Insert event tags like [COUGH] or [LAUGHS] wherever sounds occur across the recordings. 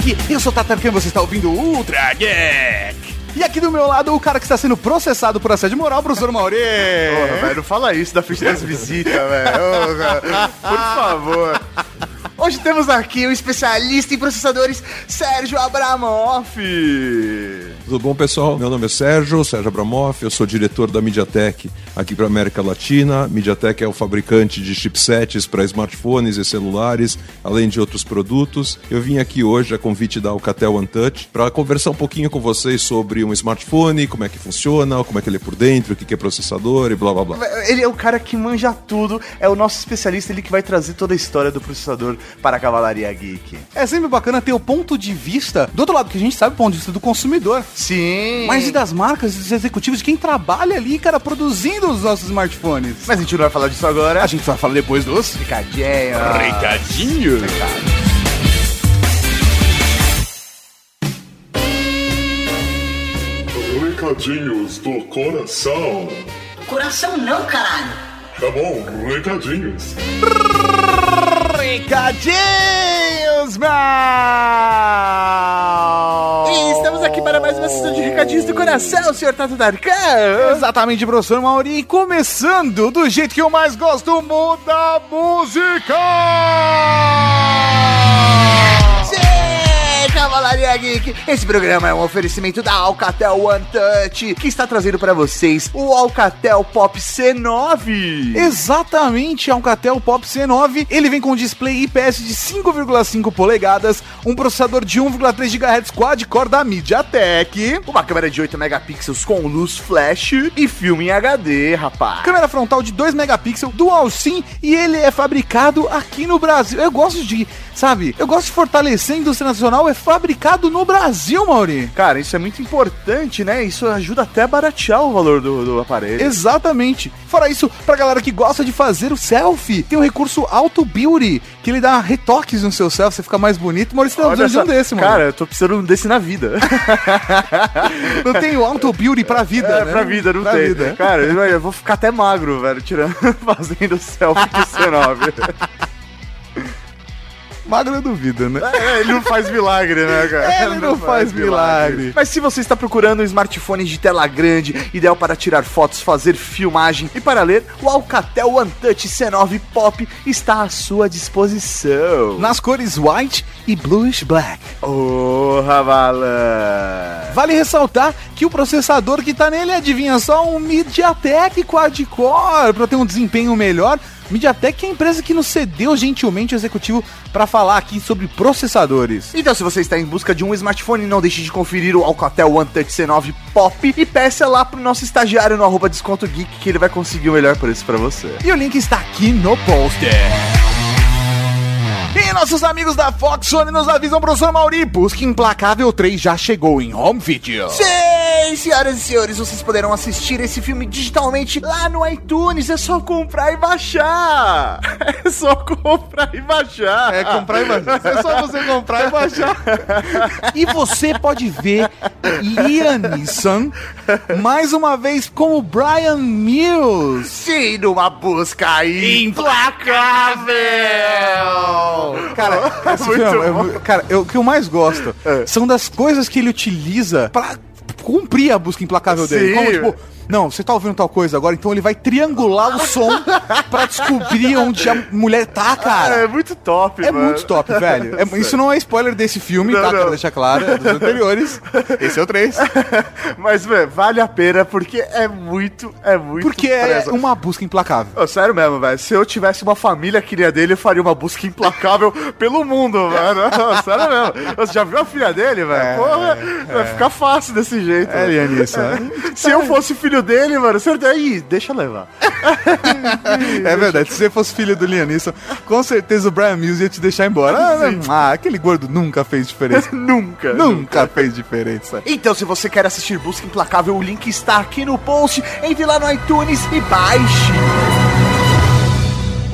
Geek. Eu sou Tatarkan e você está ouvindo Ultra Geek. E aqui do meu lado, o cara que está sendo processado por assédio moral, professor Mauri. Porra, velho, não fala isso da frente das visitas, velho. Por favor. Hoje temos aqui o especialista em processadores, Sérgio Abramoff. Tudo bom, pessoal? Meu nome é Sérgio, Sérgio Abramoff, eu sou diretor da MediaTek aqui para América Latina. MediaTek é o fabricante de chipsets para smartphones e celulares, além de outros produtos. Eu vim aqui hoje a convite da Alcatel OneTouch para conversar um pouquinho com vocês sobre um smartphone, como é que funciona, como é que ele é por dentro, o que é processador e blá blá blá. Ele é o cara que manja tudo, é o nosso especialista, ele que vai trazer toda a história do processador para a Cavalaria Geek. É sempre bacana ter o ponto de vista do outro lado, que a gente sabe o ponto de vista do consumidor. Sim. Mas e das marcas, dos executivos, de quem trabalha ali, cara, produzindo os nossos smartphones? Mas a gente não vai falar disso agora. A gente vai falar depois dos Recadinho. recadinhos. Recadinhos do coração. Coração não, caralho. Tá bom, recadinhos. Recadinhos, mal! E estamos aqui para mais uma sessão de recadinhos do coração, senhor Tato Darkan. Exatamente, professor Mauri. E começando do jeito que eu mais gosto, muda música! Cavalaria Geek. Esse programa é um oferecimento da Alcatel One Touch, que está trazendo para vocês o Alcatel Pop C9. Exatamente, Alcatel Pop C9. Ele vem com display IPS de 5,5 polegadas, um processador de 1,3 GHz quad-core da MediaTek, Uma câmera de 8 megapixels com luz flash e filme em HD, rapaz. câmera frontal de 2 megapixels, dual SIM e ele é fabricado aqui no Brasil. Eu gosto de, sabe, eu gosto de fortalecer a indústria nacional, é fabricado no Brasil, Mauri. Cara, isso é muito importante, né? Isso ajuda até a baratear o valor do, do aparelho. Exatamente. Fora isso, pra galera que gosta de fazer o selfie, tem o recurso Auto Beauty, que ele dá retoques no seu selfie, você fica mais bonito. Maurício, você tá precisando de só, um desse, mano. Cara, eu tô precisando desse na vida. não tem o Auto Beauty pra vida, É, né? pra vida, não Pra tem. vida. Cara, eu eu vou ficar até magro, velho, tirando, [LAUGHS] fazendo selfie com o C9. Magro eu duvido, né? É, ele não faz milagre, né, cara? Ele não faz milagre. Mas se você está procurando um smartphone de tela grande, ideal para tirar fotos, fazer filmagem e para ler, o Alcatel One Touch C9 Pop está à sua disposição. Nas cores white e bluish black. Porra, malandro. Vale ressaltar que o processador que tá nele, adivinha só, um MediaTek quad-core, pra ter um desempenho melhor. MediaTek é a empresa que nos cedeu gentilmente o executivo para falar aqui sobre processadores. Então, se você está em busca de um smartphone, não deixe de conferir o Alcatel One Touch C9 Pop e peça lá pro nosso estagiário no arroba Desconto Geek que ele vai conseguir o melhor preço para você. E o link está aqui no poster. E nossos amigos da Fox Sony nos avisam, professor Mauri, Busca Implacável 3 já chegou em home video. Sim, senhoras e senhores, vocês poderão assistir esse filme digitalmente lá no iTunes. É só comprar e baixar. [LAUGHS] É só comprar e baixar. É comprar e baixar. [LAUGHS] É só você comprar e baixar. E você pode ver Liam Neeson mais uma vez como Brian Mills. Sim, numa busca implacável. Cara, [LAUGHS] filme é cara, eu- o que eu mais gosto É. são das coisas que ele utiliza pra cumprir a busca implacável dele. Sim. Como, tipo, não, você tá ouvindo tal coisa agora, então ele vai triangular o som pra descobrir onde a mulher tá, cara. É muito top, É mano. muito top, velho. É- isso não é spoiler desse filme, Não, tá? não. Quero deixar claro, é dos [LAUGHS] anteriores. Esse é o 3. [LAUGHS] Mas, velho, vale a pena porque é muito, é muito Porque é presa. uma busca implacável. Ô, sério mesmo, velho. Se eu tivesse uma família que nem dele, eu faria uma busca implacável [LAUGHS] pelo mundo, velho. Sério mesmo. Você já viu a filha dele, velho? Porra, vai ficar fácil desse jeito. É. Lianissa. Se eu fosse filho dele, mano, você aí, deixa levar. [LAUGHS] É verdade, se você fosse filho do Liam Neeson, com certeza o Brian Mills ia te deixar embora. Ah, ah, aquele gordo nunca fez diferença. [LAUGHS] nunca. nunca fez diferença. Então, se você quer assistir Busca Implacável, o link está aqui no post. Entre lá no iTunes e baixe.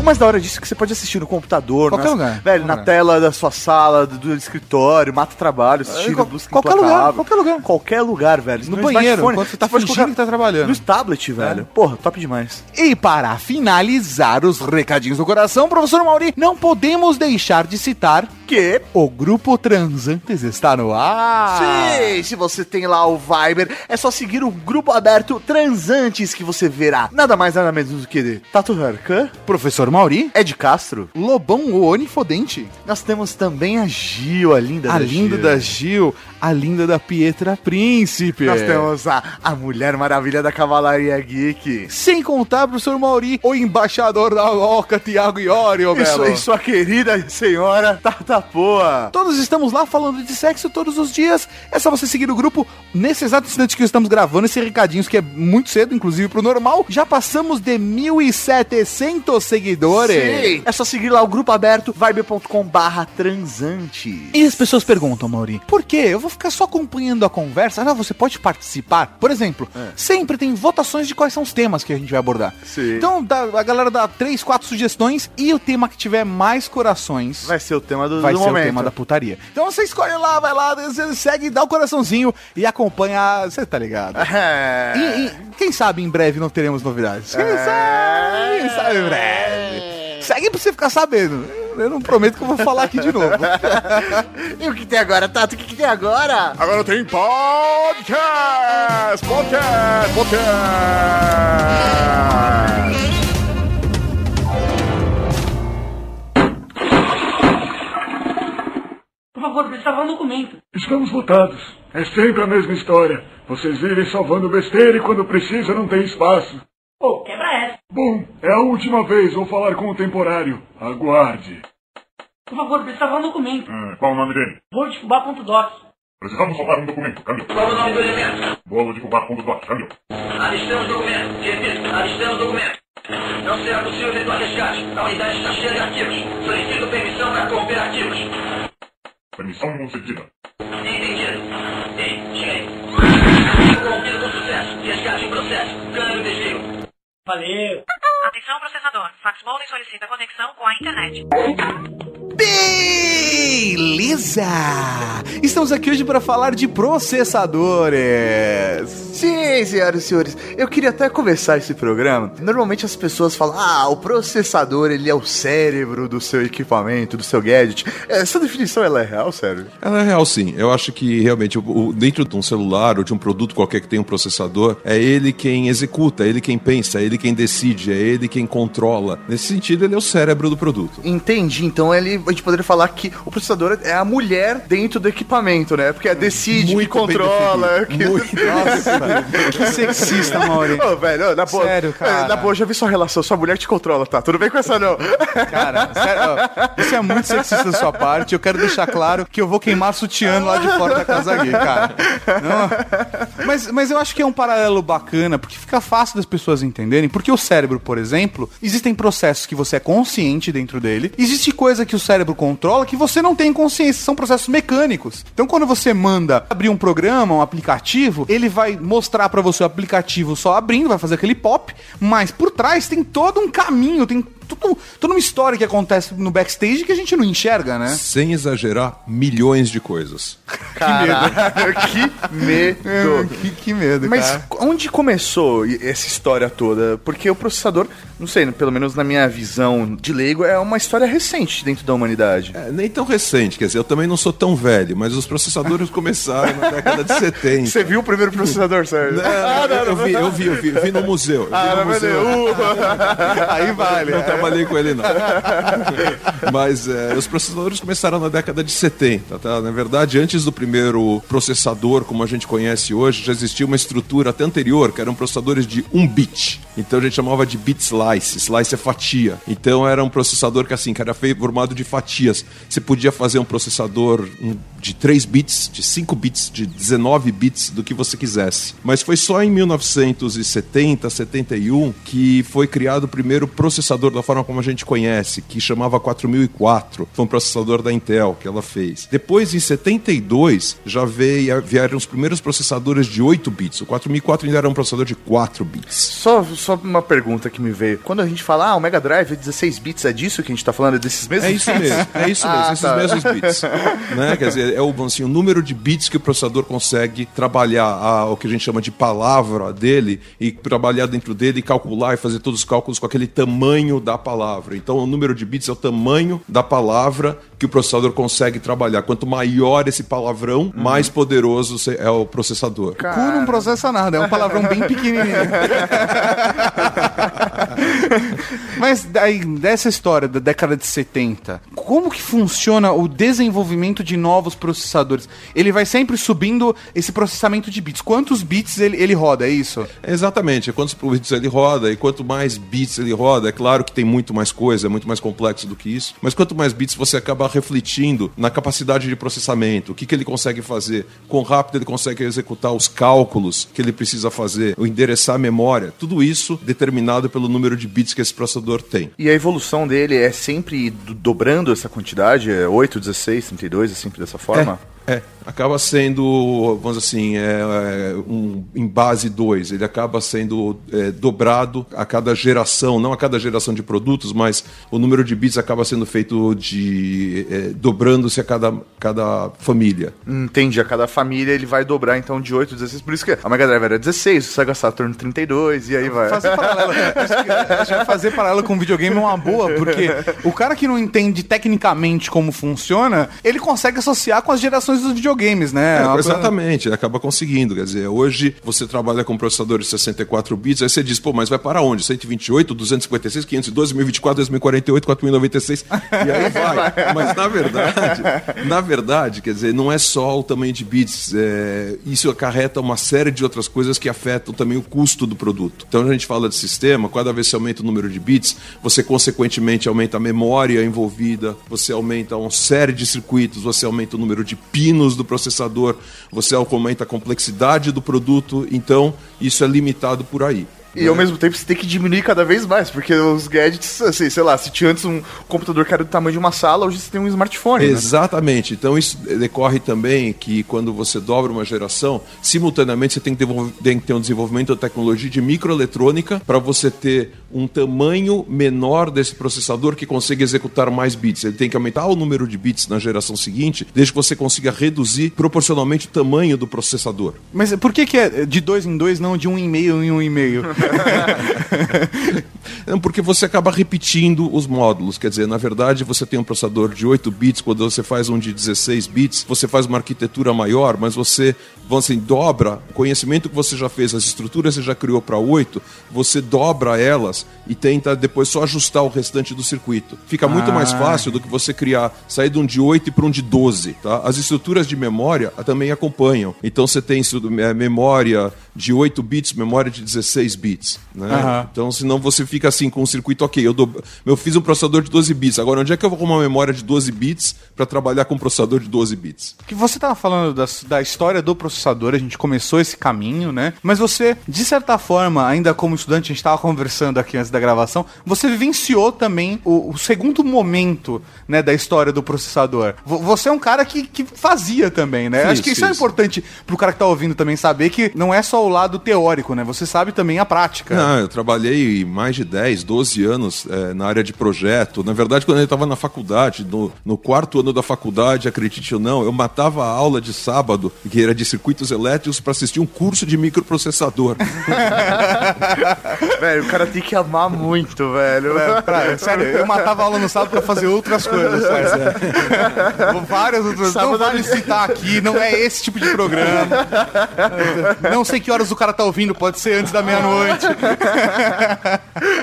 Mais da hora disso é que você pode assistir no computador, Qualquer nas- lugar. velho, na lugar. tela da sua sala, do, do escritório, mata trabalho, assistindo qual- busca qualquer lugar, qualquer lugar. Qualquer lugar, velho. No banheiro, smartphone, enquanto você tá fingindo colocar que tá trabalhando. No tablet, velho. Porra, top demais. E para finalizar os recadinhos do coração, professor Mauri, não podemos deixar de citar Que o Grupo Transantes está no ar. Sim, se você tem lá o Viber, é só seguir o grupo aberto Transantes que você verá nada mais nada menos do que Tato Harkan, Professor Mauri, Ed Castro. Lobão o Onifodente, Nós temos também a Gil, a linda a da linda Gil. da Gil, a linda da Pietra Príncipe. Nós temos a, a Mulher Maravilha da Cavalaria Geek. Sem contar, professor Mauri, o embaixador da Oca, Tiago Iorio, Isso, Belo. e sua querida senhora Tata Poa. Todos estamos lá falando de sexo todos os dias. É só você seguir o grupo. Nesse exato instante que estamos gravando esse recadinhos, que é muito cedo, inclusive pro normal, já passamos de 1.700 seguidores. Sim, é só seguir lá o grupo aberto vibe.com barra transante. E as pessoas perguntam, Mauri, por quê? Eu vou ficar só acompanhando a conversa? Não, você pode participar. Por exemplo, sempre tem votações de quais são os temas que a gente vai abordar. Sim. Então dá- a galera dá três, quatro sugestões e o tema que tiver mais corações Vai ser o tema do, vai do ser momento. o tema da putaria. Então você escolhe lá, vai lá, você segue, dá o coraçãozinho e acompanha. Você tá ligado? [LAUGHS] É. E, e quem sabe em breve não teremos novidades. Quem É. sabe? Quem sabe em breve. Segue pra você ficar sabendo. Eu não prometo que eu vou falar aqui de novo. [LAUGHS] E o que tem agora, Tato? O que, que tem agora? Agora tem podcast! Podcast! Podcast! Por favor, precisava um documento. Estamos votados. É sempre a mesma história. Vocês vivem salvando besteira e quando precisa não tem espaço. Pô, quebra. Bom, é a última vez. Vou falar com o temporário. Aguarde. Por favor, precisava um documento. Ah, qual o nome dele? Vou.fubá.doc. Precisamos soltar um documento. Câmbio. Qual o nome do elemento? Bolo de fubá ponto doc. Câmbio. Alistamos documento. Repito, alistamos documento. Não será possível efetuar resgate. A unidade está cheia de arquivos. Solicito permissão para corromper arquivos. Permissão concedida. Entendido. Ei, cheguei. Valeu. Atenção processador. Fax Modem solicita conexão com a internet. Beleza! Estamos aqui hoje para falar de processadores. Sim, senhoras e senhores, eu queria até começar esse programa. Normalmente as pessoas falam, ah, o processador ele é o cérebro do seu equipamento, do seu gadget. Essa definição ela é real, sério? Ela é real, sim. Eu acho que realmente dentro de um celular ou de um produto qualquer que tenha um processador, é ele quem executa, é ele quem pensa, é ele quem decide, é ele quem controla. Nesse sentido, ele é o cérebro do produto. Entendi, então ele, gente poderia falar que o processador é a mulher dentro do equipamento, né? Porque é decide, que Muito bem controla. Que... Muito. Nossa, que sexista, Mauri. Ô, velho, na boa. Sério, cara. Na boa, já vi sua relação, sua mulher te controla, tá? Tudo bem com essa não? [LAUGHS] Cara, sério, ó, isso é muito sexista da sua parte. Eu quero deixar claro que eu vou queimar sutiã lá de fora da casa gay, cara. Não, mas, mas eu acho que é um paralelo bacana, porque fica fácil das pessoas entenderem. Porque o cérebro, por exemplo, existem processos que você é consciente dentro dele, existe coisa que o cérebro controla que você não tem consciência, são processos mecânicos. Então, quando você manda abrir um programa, um aplicativo, ele vai mostrar pra você o aplicativo só abrindo, vai fazer aquele pop, mas por trás tem todo um caminho, tem tudo, toda uma história que acontece no backstage que a gente não enxerga, né? Sem exagerar, milhões de coisas. Caralho, que medo. que, que medo, Mas cara. onde começou essa história toda? Porque o processador, não sei, pelo menos na minha visão de leigo, é uma história recente dentro da humanidade. É, nem tão recente, quer dizer, eu também não sou tão velho, mas os processadores começaram na década de 70. Você viu o primeiro processador, Sérgio? Não, eu, vi, eu vi, eu vi, eu vi no museu. Eu vi Ah, no não, museu. meu [LAUGHS] Aí vale. Não trabalhei com ele, não. [LAUGHS] Mas é, os processadores começaram na década de 70, tá? Na verdade, antes do primeiro processador, como a gente conhece hoje, já existia uma estrutura até anterior, que eram processadores de 1 bit. Então a gente chamava de bit slice. Slice é fatia. Então era um processador que assim, que era formado de fatias. Você podia fazer um processador um, de 3 bits, de 5 bits, de 19 bits, do que você quisesse. Mas foi só em 1970, 71 que foi criado o primeiro processador da forma como a gente conhece, que chamava 4004. Foi um processador da Intel que ela fez. Depois, em 72, já veio, vieram os primeiros processadores de 8 bits. O 4004 ainda era um processador de 4 bits. Só, só uma pergunta que me veio. Quando a gente fala, ah, o Mega Drive é 16 bits, é disso que a gente tá falando? É desses mesmos É isso mesmo, é isso [LAUGHS] mesmo, Ah, esses tá. mesmos bits. né? [LAUGHS] Quer dizer, é o, assim, o número de bits que o processador consegue trabalhar a- o que a gente chama de palavra dele e trabalhar dentro dele e calcular e fazer todos os cálculos com aquele tamanho da palavra. Então, o número de bits é o tamanho da palavra que o processador consegue trabalhar. Quanto maior esse palavrão, mais poderoso é o processador. Cu não processa nada, é um palavrão bem pequenininho. [LAUGHS] Mas daí, dessa história da década de 70, como que funciona o desenvolvimento de novos processadores? Ele vai sempre subindo esse processamento de bits. Quantos bits ele, ele roda, é isso? Exatamente, quantos bits ele roda e quanto mais bits ele roda, é claro que tem muito mais coisa, é muito mais complexo do que isso, mas quanto mais bits você acaba refletindo na capacidade de processamento, o que, que ele consegue fazer, quão rápido ele consegue executar os cálculos que ele precisa fazer, o endereçar a memória, tudo isso determinado pelo número de bits que esse processador tem. E a evolução dele é sempre do- dobrando essa quantidade? É 8, 16, 32, é sempre dessa forma? É, acaba sendo, vamos dizer assim, é, é, um, em base 2. Ele acaba sendo é, dobrado a cada geração, não a cada geração de produtos, mas o número de bits acaba sendo feito de. é, dobrando-se a cada, cada família. Entendi, a cada família ele vai dobrar então de 8, 16. Por isso que a Mega Drive era 16, o Sega Saturn 32 e aí vai. Fazer paralelo. Acho [LAUGHS] que, acho que fazer paralelo com videogame é uma boa, porque o cara que não entende tecnicamente como funciona, ele consegue associar com as gerações dos videogames, né? É, coisa- exatamente, ele acaba conseguindo. Quer dizer, hoje você trabalha com processador de 64 bits, aí você diz, pô, mas vai para onde? 128, 256, 512, 1024, 2048, 4096, e aí vai. Mas na verdade, na verdade, quer dizer, não é só o tamanho de bits, é, isso acarreta uma série de outras coisas que afetam também o custo do produto. Então a gente fala de sistema, cada vez que você aumenta o número de bits, você consequentemente aumenta a memória envolvida, você aumenta uma série de circuitos, você aumenta o número de pinos do processador, você aumenta a complexidade do produto, então isso é limitado por aí. E ao mesmo tempo você tem que diminuir cada vez mais, porque os gadgets, assim, sei lá, se tinha antes um computador que era do tamanho de uma sala, hoje você tem um smartphone. né? Exatamente. Então isso decorre também que quando você dobra uma geração, simultaneamente você tem que, tem que ter um desenvolvimento da tecnologia de microeletrônica para você ter um tamanho menor desse processador que consiga executar mais bits. Ele tem que aumentar o número de bits na geração seguinte, desde que você consiga reduzir proporcionalmente o tamanho do processador. Mas por que, que é de dois em dois, não de um em meio em um e meio? [LAUGHS] [LAUGHS] Não, porque você acaba repetindo os módulos. Quer dizer, na verdade, você tem um processador de 8 bits, quando você faz um de 16 bits, você faz uma arquitetura maior, mas você, vamos assim, dobra o conhecimento que você já fez, as estruturas que você já criou para 8, você dobra elas e tenta depois só ajustar o restante do circuito. Fica muito mais fácil do que você criar, sair de um de 8 para um de 12. Tá? As estruturas de memória também acompanham. Então você tem é, memória de 8 bits, memória de 16 bits. Né? Aham. Então, senão você fica assim com um circuito, ok, eu, dou, eu fiz um processador de 12 bits, agora onde é que eu vou arrumar uma memória de 12 bits para trabalhar com um processador de 12 bits? Que você tava falando da, da história do processador, a gente começou esse caminho, né? Mas você, de certa forma, ainda como estudante, a gente tava conversando aqui antes da gravação, você vivenciou também o, o segundo momento, né, da história do processador. Vo- Você é um cara que, que fazia também, né? Fiz, Acho que isso é fiz. importante pro cara que tá ouvindo também saber que não é só o lado teórico, né? Você sabe também a prática. Não, eu trabalhei mais de 10, 12 anos eh, na área de projeto. Na verdade, quando eu estava na faculdade, no, no quarto ano da faculdade, acredite ou não, eu matava a aula de sábado, que era de circuitos elétricos, para assistir um curso de microprocessador. [LAUGHS] Velho, o cara tem que amar muito, velho. É, pra- sério, eu matava aula no sábado pra fazer outras coisas. sério. [LAUGHS] Várias outras Não Sábado- vale citar aqui, não é esse tipo de programa. [LAUGHS] Não sei que horas o cara tá ouvindo, pode ser antes da meia-noite.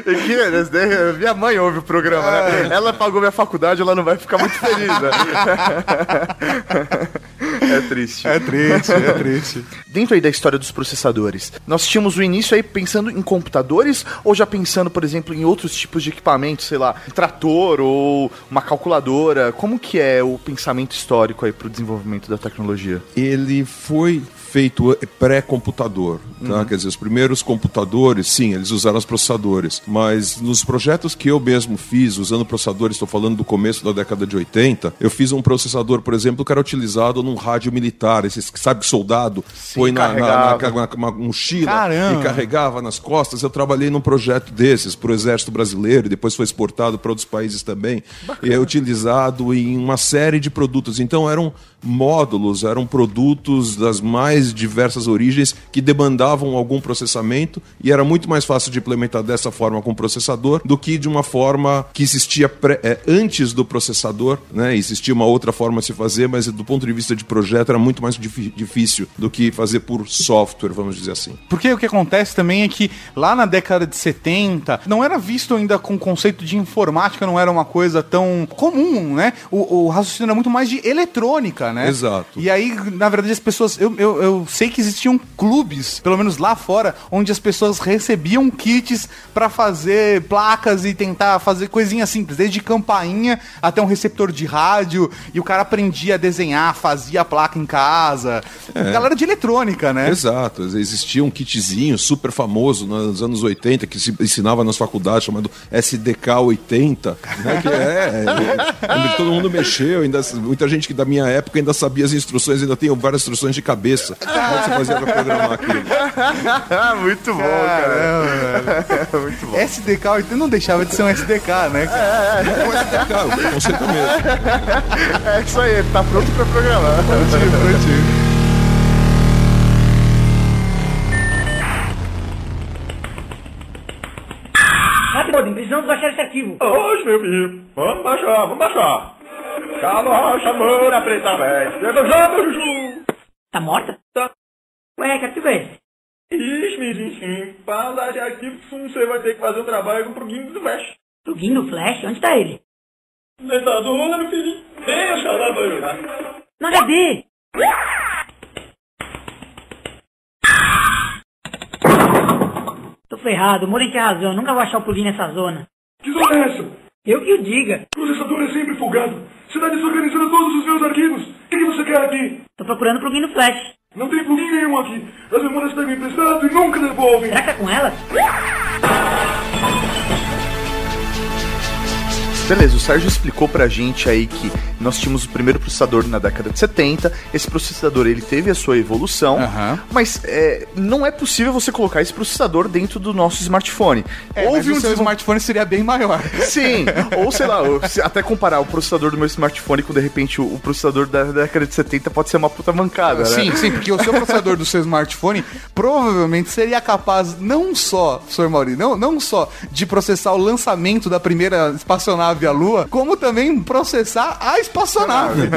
É [LAUGHS] que, minha mãe ouve o programa, né? Ela pagou minha faculdade, ela não vai ficar muito feliz, né? [LAUGHS] É triste. É triste, é triste. Dentro aí da história dos processadores, nós tínhamos o início aí pensando em computadores ou já pensando, por exemplo, em outros tipos de equipamentos, sei lá, um trator ou uma calculadora? Como que é o pensamento histórico aí pro desenvolvimento da tecnologia? ele foi feito pré-computador, tá? Quer dizer, os primeiros computadores, sim, eles usaram os processadores, mas nos projetos que eu mesmo fiz usando processadores, estou falando do começo da década de 80, eu fiz um processador, por exemplo, que era utilizado num rádio militar, esses sabe que soldado põe na, na, na, na- mochila Caramba. e carregava nas costas. Eu trabalhei num projeto desses para o Exército Brasileiro e depois foi exportado para outros países também. E é utilizado em uma série de produtos. Então eram módulos, eram produtos das mais diversas origens que demandavam algum processamento e era muito mais fácil de implementar dessa forma com processador do que de uma forma que existia pré- é, antes do processador, né? Existia uma outra forma de se fazer, mas do ponto de vista de projeto era muito mais difícil do que fazer por software, vamos dizer assim. Porque o que acontece também é que lá na década de 70 não era visto ainda com o conceito de informática, não era uma coisa tão comum, né? O, o raciocínio era muito mais de eletrônica, né? Exato. E aí, na verdade, as pessoas. Eu, eu, eu sei que existiam clubes, pelo menos lá fora, onde as pessoas recebiam kits pra fazer placas e tentar fazer coisinhas simples, desde campainha até um receptor de rádio, e o cara aprendia a desenhar, fazia a placa em casa. Galera de eletrônica, né? Exato, existia um kitzinho super famoso nos anos 80 que se ensinava nas faculdades chamado SDK 80, né, que é, é, todo mundo mexeu, ainda, muita gente que da minha época ainda sabia as instruções, ainda tem várias instruções de cabeça. Como é que você fazia para programar aquilo? [LAUGHS] Muito bom, cara. [LAUGHS] Muito bom. SDK 80 não deixava de ser um SDK, né? cara? Não é SDK, o conceito mesmo. É isso aí, tá pronto pra programar. Rápido, Odin, precisamos baixar esse arquivo. Hoje, meu filho. Vamos baixar, vamos baixar. Calma, chamando a preta velha. Já, meu Juju. Tá morta? Tá. Ué, que é esse? Ixi, para lá de aqui, você vai ter que fazer um trabalho com o plugin do Flash. Plugin no Flash? Onde tá ele? Deitador, meu filho. Deixa lá pra jogar. No HD! Tô ferrado, o Moren tem razão, nunca vou achar o plugin nessa zona. Que zona é essa? Eu que o diga. O processador é sempre folgado. Você está desorganizando todos os meus arquivos. O que, que você quer aqui? Tô procurando plugin no Flash. Não tem plugin nenhum aqui. As memórias pegam emprestado e nunca devolvem. Será que é com ela? Beleza, o Sérgio explicou pra gente aí que nós tínhamos o primeiro processador na década de 70. Esse processador ele teve a sua evolução, Aham. mas é, não é possível você colocar esse processador dentro do nosso smartphone. É, mas o seu smartphone seria bem maior. [LAUGHS] Sim, ou sei lá, até comparar o processador do meu smartphone com de repente o, o processador da década de 70 pode ser uma puta mancada, né? Sim, sim, porque o seu processador do seu smartphone provavelmente seria capaz não só, Sr. Mauri, não, não só de processar o lançamento da primeira espaçonave à Lua, como também processar a espaçonave.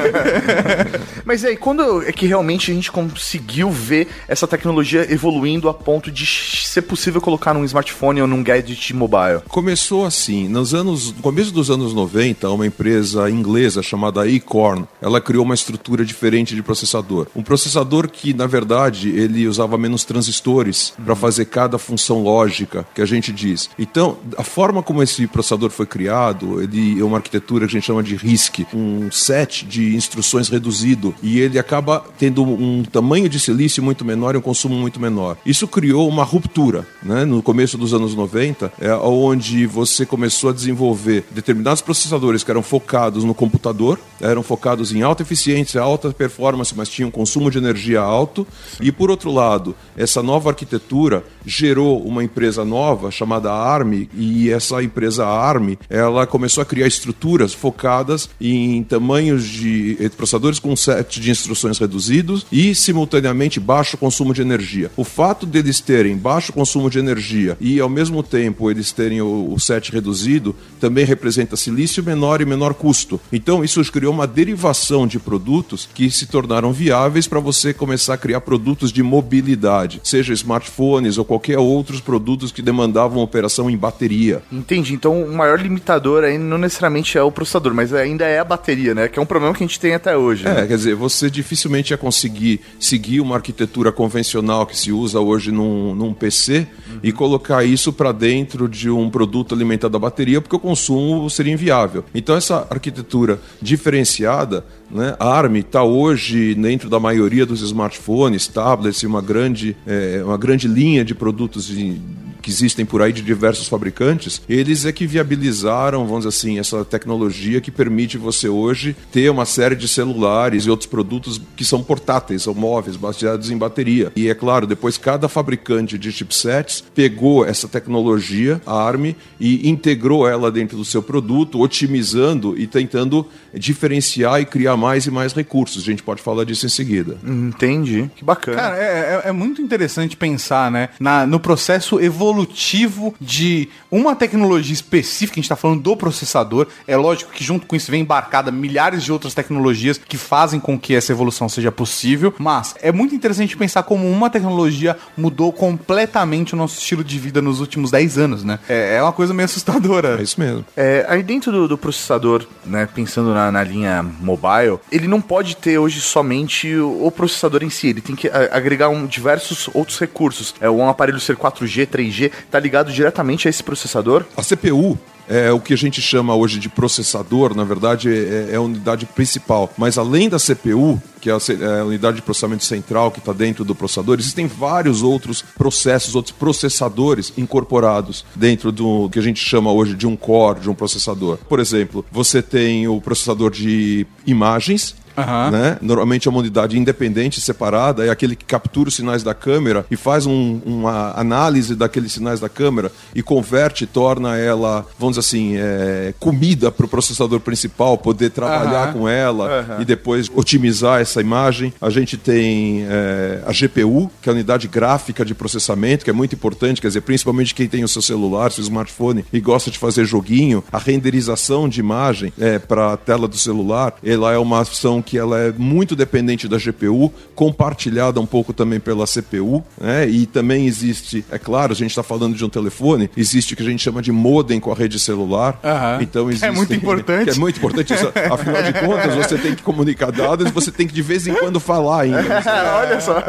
[LAUGHS] Mas aí, quando é que realmente a gente conseguiu ver essa tecnologia evoluindo a ponto de ser possível colocar num smartphone ou num gadget mobile? Começou assim, nos anos, no começo dos anos 90, uma empresa inglesa chamada Acorn, ela criou uma estrutura diferente de processador. Um processador que, na verdade, ele usava menos transistores para fazer cada função lógica que a gente diz. Então, a forma como esse processador foi criado, ele é uma arquitetura que a gente chama de RISC, um set de instruções reduzido, e ele acaba tendo um tamanho de silício muito menor e um consumo muito menor. Isso criou uma ruptura, né? No começo dos anos 90, é onde você começou a desenvolver determinados processadores que eram focados no computador, eram focados em alta eficiência, alta performance, mas tinham consumo de energia alto. E por outro lado, essa nova arquitetura gerou uma empresa nova chamada ARM, e essa empresa ARM, ela começou a criar estruturas focadas em tamanhos de eh, processadores com set de instruções reduzidos e simultaneamente baixo consumo de energia. O fato deles terem baixo consumo de energia e ao mesmo tempo eles terem o, o set reduzido também representa silício menor e menor custo. Então isso criou uma derivação de produtos que se tornaram viáveis para você começar a criar produtos de mobilidade, seja smartphones ou qualquer outros produtos que demandavam operação em bateria. Entendi. Então o maior limitador aí não necessariamente é o processador, mas ainda é a bateria né? Que é um problema que a gente tem até hoje. né? É, quer dizer, você dificilmente ia conseguir seguir uma arquitetura convencional que se usa hoje num, num PC e colocar isso para dentro de um produto alimentado a bateria, porque o consumo seria inviável. Então, essa arquitetura diferenciada, né, a ARM está hoje dentro da maioria dos smartphones, tablets e uma grande, é, uma grande linha de produtos de- que existem por aí de diversos fabricantes, eles é que viabilizaram, vamos dizer assim, essa tecnologia que permite você hoje ter uma série de celulares e outros produtos que são portáteis, são móveis, baseados em bateria. E é claro, depois cada fabricante de chipsets pegou essa tecnologia, a ARM, e integrou ela dentro do seu produto, otimizando e tentando diferenciar e criar mais e mais recursos. A gente pode falar disso em seguida. Entendi. Que bacana. Cara, é, é- é muito interessante pensar, né, na, no processo evolutivo de uma tecnologia específica, a gente tá falando do processador. É lógico que junto com isso vem embarcada milhares de outras tecnologias que fazem com que essa evolução seja possível, mas é muito interessante pensar como uma tecnologia mudou completamente o nosso estilo de vida nos últimos 10 anos, né? É, é uma coisa meio assustadora. É isso mesmo. É, aí dentro do, do processador, né, pensando na, na linha mobile, ele não pode ter hoje somente o, processador em si, ele tem que agregar um, diversos outros recursos. É, um aparelho ser 4G, 3G, tá ligado diretamente a esse processador? A CPU é o que a gente chama hoje de processador, na verdade é, é a unidade principal. Mas além da CPU, que é é a unidade de processamento central que está dentro do processador, existem vários outros processos, outros processadores incorporados dentro do que a gente chama hoje de um core, de um processador. Por exemplo, você tem o processador de imagens, Aham. né? Normalmente é uma unidade independente, separada, é aquele que captura os sinais da câmera e faz um- uma análise daqueles sinais da câmera e converte, torna ela, vamos dizer assim, é, comida para o processador principal, poder trabalhar Aham. com ela e depois otimizar essa imagem. A gente tem é, a GPU, que é a unidade gráfica de processamento, que é muito importante, quer dizer, principalmente quem tem o seu celular, seu smartphone e gosta de fazer joguinho, a renderização de imagem é, para a tela do celular, ela é uma ação que ela é muito dependente da GPU, compartilhada um pouco também pela CPU, né? E também existe, é claro, a gente está falando de um telefone, existe o que a gente chama de modem com a rede celular. Aham. Então Que é existe, muito importante. [LAUGHS] é muito importante. Isso, afinal de contas, você tem que comunicar dados, você tem que de vez em quando falar ainda. [LAUGHS] Olha só.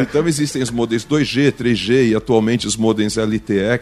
Então existem os modems 2G, 3G e atualmente os modems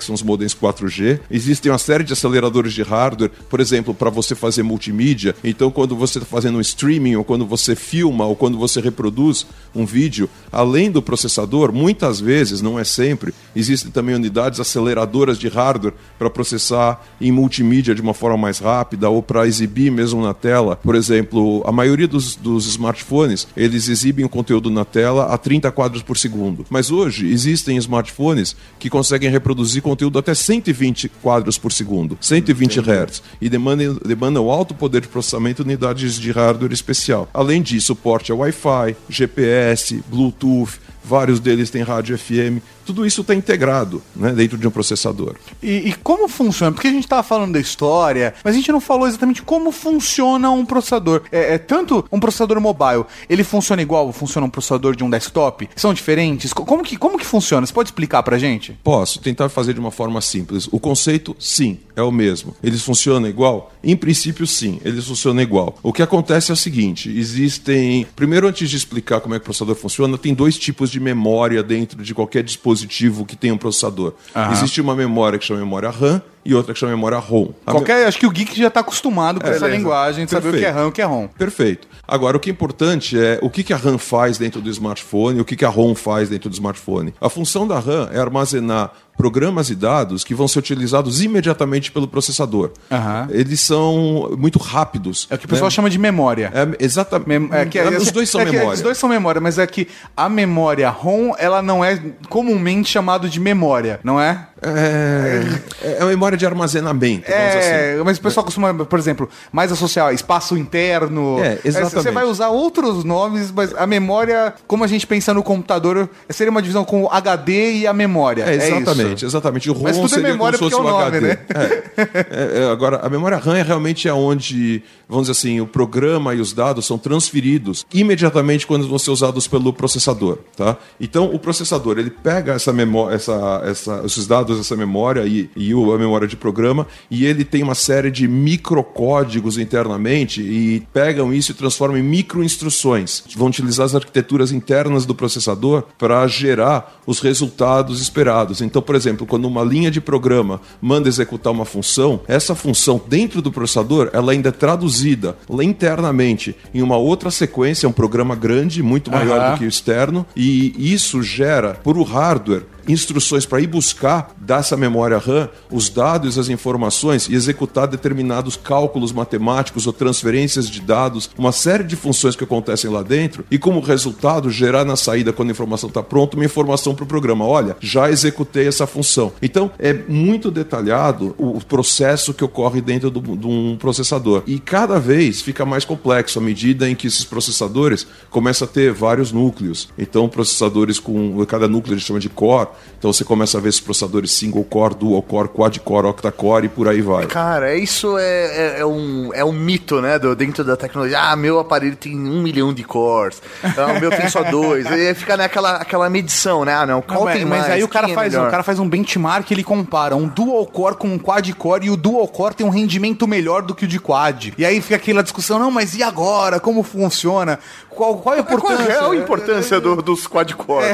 são os modems 4G. Existem uma série de aceleradores de hardware, por exemplo, para você fazer multimídia. Então, quando você está fazendo um streaming, ou quando você filma, ou quando você reproduz um vídeo, além do processador, muitas vezes, não é sempre, existem também unidades aceleradoras de hardware para processar em multimídia de uma forma mais rápida ou para exibir mesmo na tela. Por exemplo, a maioria dos, dos smartphones, eles exibem o conteúdo na tela a 30 quadros por segundo. Mas hoje existem smartphones que conseguem reproduzir conteúdo até 120 quadros por segundo, 120 Hz, e demandam, demandam alto poder de processamento unidades de hardware especial. Além disso, suporte a Wi-Fi, GPS, Bluetooth, vários deles têm rádio FM, tudo isso está integrado né, dentro de um processador. E, e como funciona? Porque a gente tava falando da história, mas a gente não falou exatamente como funciona um processador. É, é tanto um processador mobile, ele funciona igual funciona um processador de um desktop? São diferentes? Co- Como que, como que funciona? Você pode explicar pra gente? Posso tentar fazer de uma forma simples. O conceito, sim, é o mesmo. Eles funcionam igual? Em princípio, sim, eles funcionam igual. O que acontece é o seguinte: existem. Primeiro, antes de explicar como é que o processador funciona, tem dois tipos de memória dentro de qualquer dispositivo que tem um processador. Aham. Existe uma memória que chama memória RAM e outra que chama memória ROM. A me- Qualquer, acho que o geek já tá acostumado com essa beleza. linguagem de saber o que é. RAM e o que é ROM. Perfeito. Agora, o que é importante é o que, que a RAM faz dentro do smartphone o que, que a ROM faz dentro do smartphone. A função da RAM é armazenar programas e dados que vão ser utilizados imediatamente pelo processador. Aham. Eles são muito rápidos. É o que o pessoal né? chama de memória. É, exatamente. Mem- é que- é- Os dois são é que memória. Os dois são memória, mas é que a memória ROM, ela não é comumente chamado de memória, não é? É, é uma memória de armazenamento, É, assim. mas o pessoal costuma, por exemplo, mais associar espaço interno. É, exatamente. Você vai usar outros nomes, mas a memória, como a gente pensa no computador, seria uma divisão com o HD e a memória. É, exatamente, isso. exatamente. O ROM Mas tudo é seria memória como se fosse é o nome, HD. né? É. É, é, agora, a memória RAM é realmente é onde, vamos dizer assim, o programa e os dados são transferidos imediatamente quando vão ser usados pelo processador, tá? Então, o processador, ele pega essa memória, essa, essa, esses dados, essa memória e, e a memória memória de programa e ele tem uma série de microcódigos internamente e pegam isso e transformam em microinstruções. Vão utilizar as arquiteturas internas do processador para gerar os resultados esperados. Então, por exemplo, quando uma linha de programa manda executar uma função, essa função dentro do processador ela ainda é traduzida internamente em uma outra sequência, um programa grande, muito maior Aham. do que o externo, e isso gera, por o hardware, instruções para ir buscar dessa memória RAM os dados as informações e executar determinados cálculos matemáticos ou transferências de dados, uma série de funções que acontecem lá dentro e como resultado gerar na saída quando a informação está pronta uma informação para o programa. Olha, já executei essa função. Então é muito detalhado o processo que ocorre dentro do- de um processador e cada vez fica mais complexo à medida em que esses processadores começam a ter vários núcleos. Então processadores com cada núcleo a gente chama de core. Então você começa a ver esses processadores single core, dual core, quad core, octa core e por aí vai. Cara, isso é, é, é um, é um mito, né? Do, dentro da tecnologia. Ah, meu aparelho tem um milhão de cores. Ah, o meu tem só dois. E fica naquela aquela medição, né? Ah, não, qual Não, mas, tem mas mais? aí o cara, é faz, melhor? o cara faz um benchmark ele compara um dual core com um quad core e o dual core tem um rendimento melhor do que o de quad. E aí fica aquela discussão, não, mas e agora? Como funciona? Qual, qual é a Qual importância? é a importância do- dos quad-core?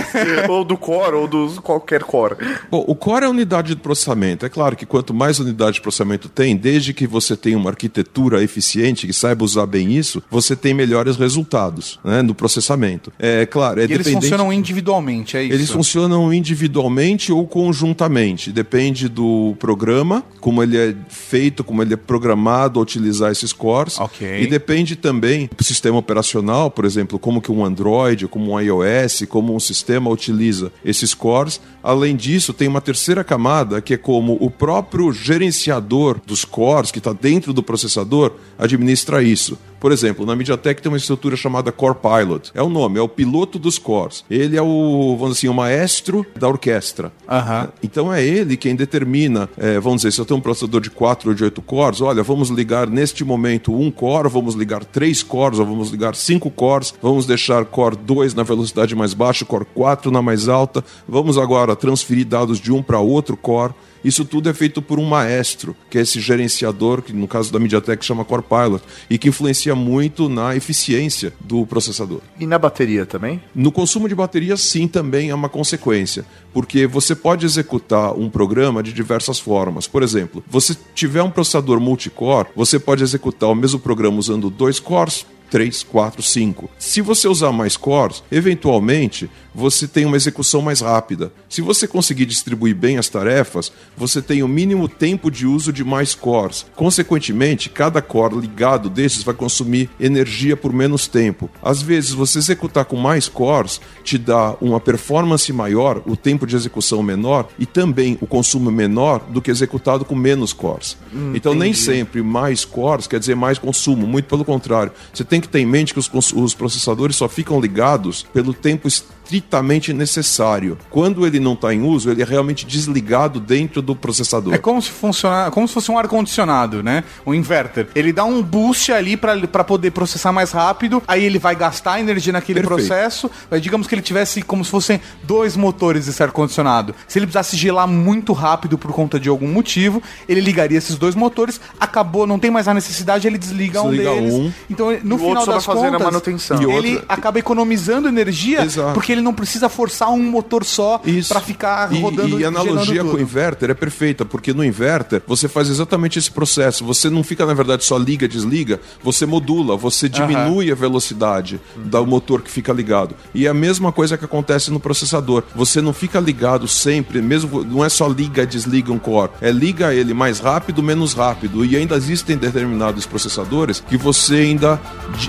Ou do core, ou dos qualquer core. Bom, o core é a unidade de processamento. É claro que quanto mais unidade de processamento tem, desde que você tenha uma arquitetura eficiente que saiba usar bem isso, você tem melhores resultados né, no processamento. É claro, é E eles dependente... funcionam individualmente, é isso? Eles funcionam individualmente ou conjuntamente. Depende do programa, como ele é feito, como ele é programado a utilizar esses cores. Ok. E depende também do sistema operacional, por exemplo, como que um Android, como um iOS, como um sistema utiliza esses cores. Além disso, tem uma terceira camada que é como o próprio gerenciador dos cores, que está dentro do processador, administra isso. Por exemplo, na MediaTek tem uma estrutura chamada Core Pilot. É o nome, é o piloto dos cores. Ele é o, vamos dizer assim, o maestro da orquestra. Aham. Então é ele quem determina, eh, vamos dizer, se eu tenho um processador de 4 ou de 8 cores, olha, vamos ligar neste momento um core, vamos ligar três cores, ou vamos ligar cinco cores, vamos deixar core 2 na velocidade mais baixa, core 4 na mais alta, vamos agora transferir dados de um para outro core. Isso tudo é feito por um maestro, que é esse gerenciador, que no caso da MediaTek chama Core Pilot, e que influencia muito na eficiência do processador. E na bateria também? No consumo de bateria, sim, também é uma consequência, porque você pode executar um programa de diversas formas. Por exemplo, você tiver um processador multicore, você pode executar o mesmo programa usando dois cores. 3, 4, 5. Se você usar mais cores, eventualmente você tem uma execução mais rápida. Se você conseguir distribuir bem as tarefas, você tem o mínimo tempo de uso de mais cores. Consequentemente, cada core ligado desses vai consumir energia por menos tempo. Às vezes, você executar com mais cores te dá uma performance maior, o tempo de execução menor e também o consumo menor do que executado com menos cores. então, nem sempre mais cores quer dizer mais consumo, muito pelo contrário. Você tem que ter em mente que os, os processadores só ficam ligados pelo tempo estritamente necessário. Quando ele não está em uso, ele é realmente desligado dentro do processador. É como se funcionar, como se fosse um ar condicionado, né? Um inverter. Ele dá um boost ali pra poder processar mais rápido, aí ele vai gastar energia naquele Perfeito. processo. Mas digamos que ele tivesse como se fossem dois motores desse ar condicionado. Se ele precisasse gelar muito rápido por conta de algum motivo, ele ligaria esses dois motores, acabou, não tem mais a necessidade, ele desliga, Desliga um deles. um. Então, no final das contas, manutenção. Ele outra- acaba economizando energia Exato. porque ele não precisa forçar um motor só pra ficar E- rodando E, a analogia com o inverter é perfeita, porque no inverter você faz exatamente esse processo. Você não fica, na verdade, só liga, desliga, você modula, você diminui a velocidade do motor que fica ligado. E é a mesma coisa que acontece no processador. Você não fica ligado sempre, mesmo não é só liga, desliga um core, é liga ele mais rápido, menos rápido. E ainda existem determinados processadores que você ainda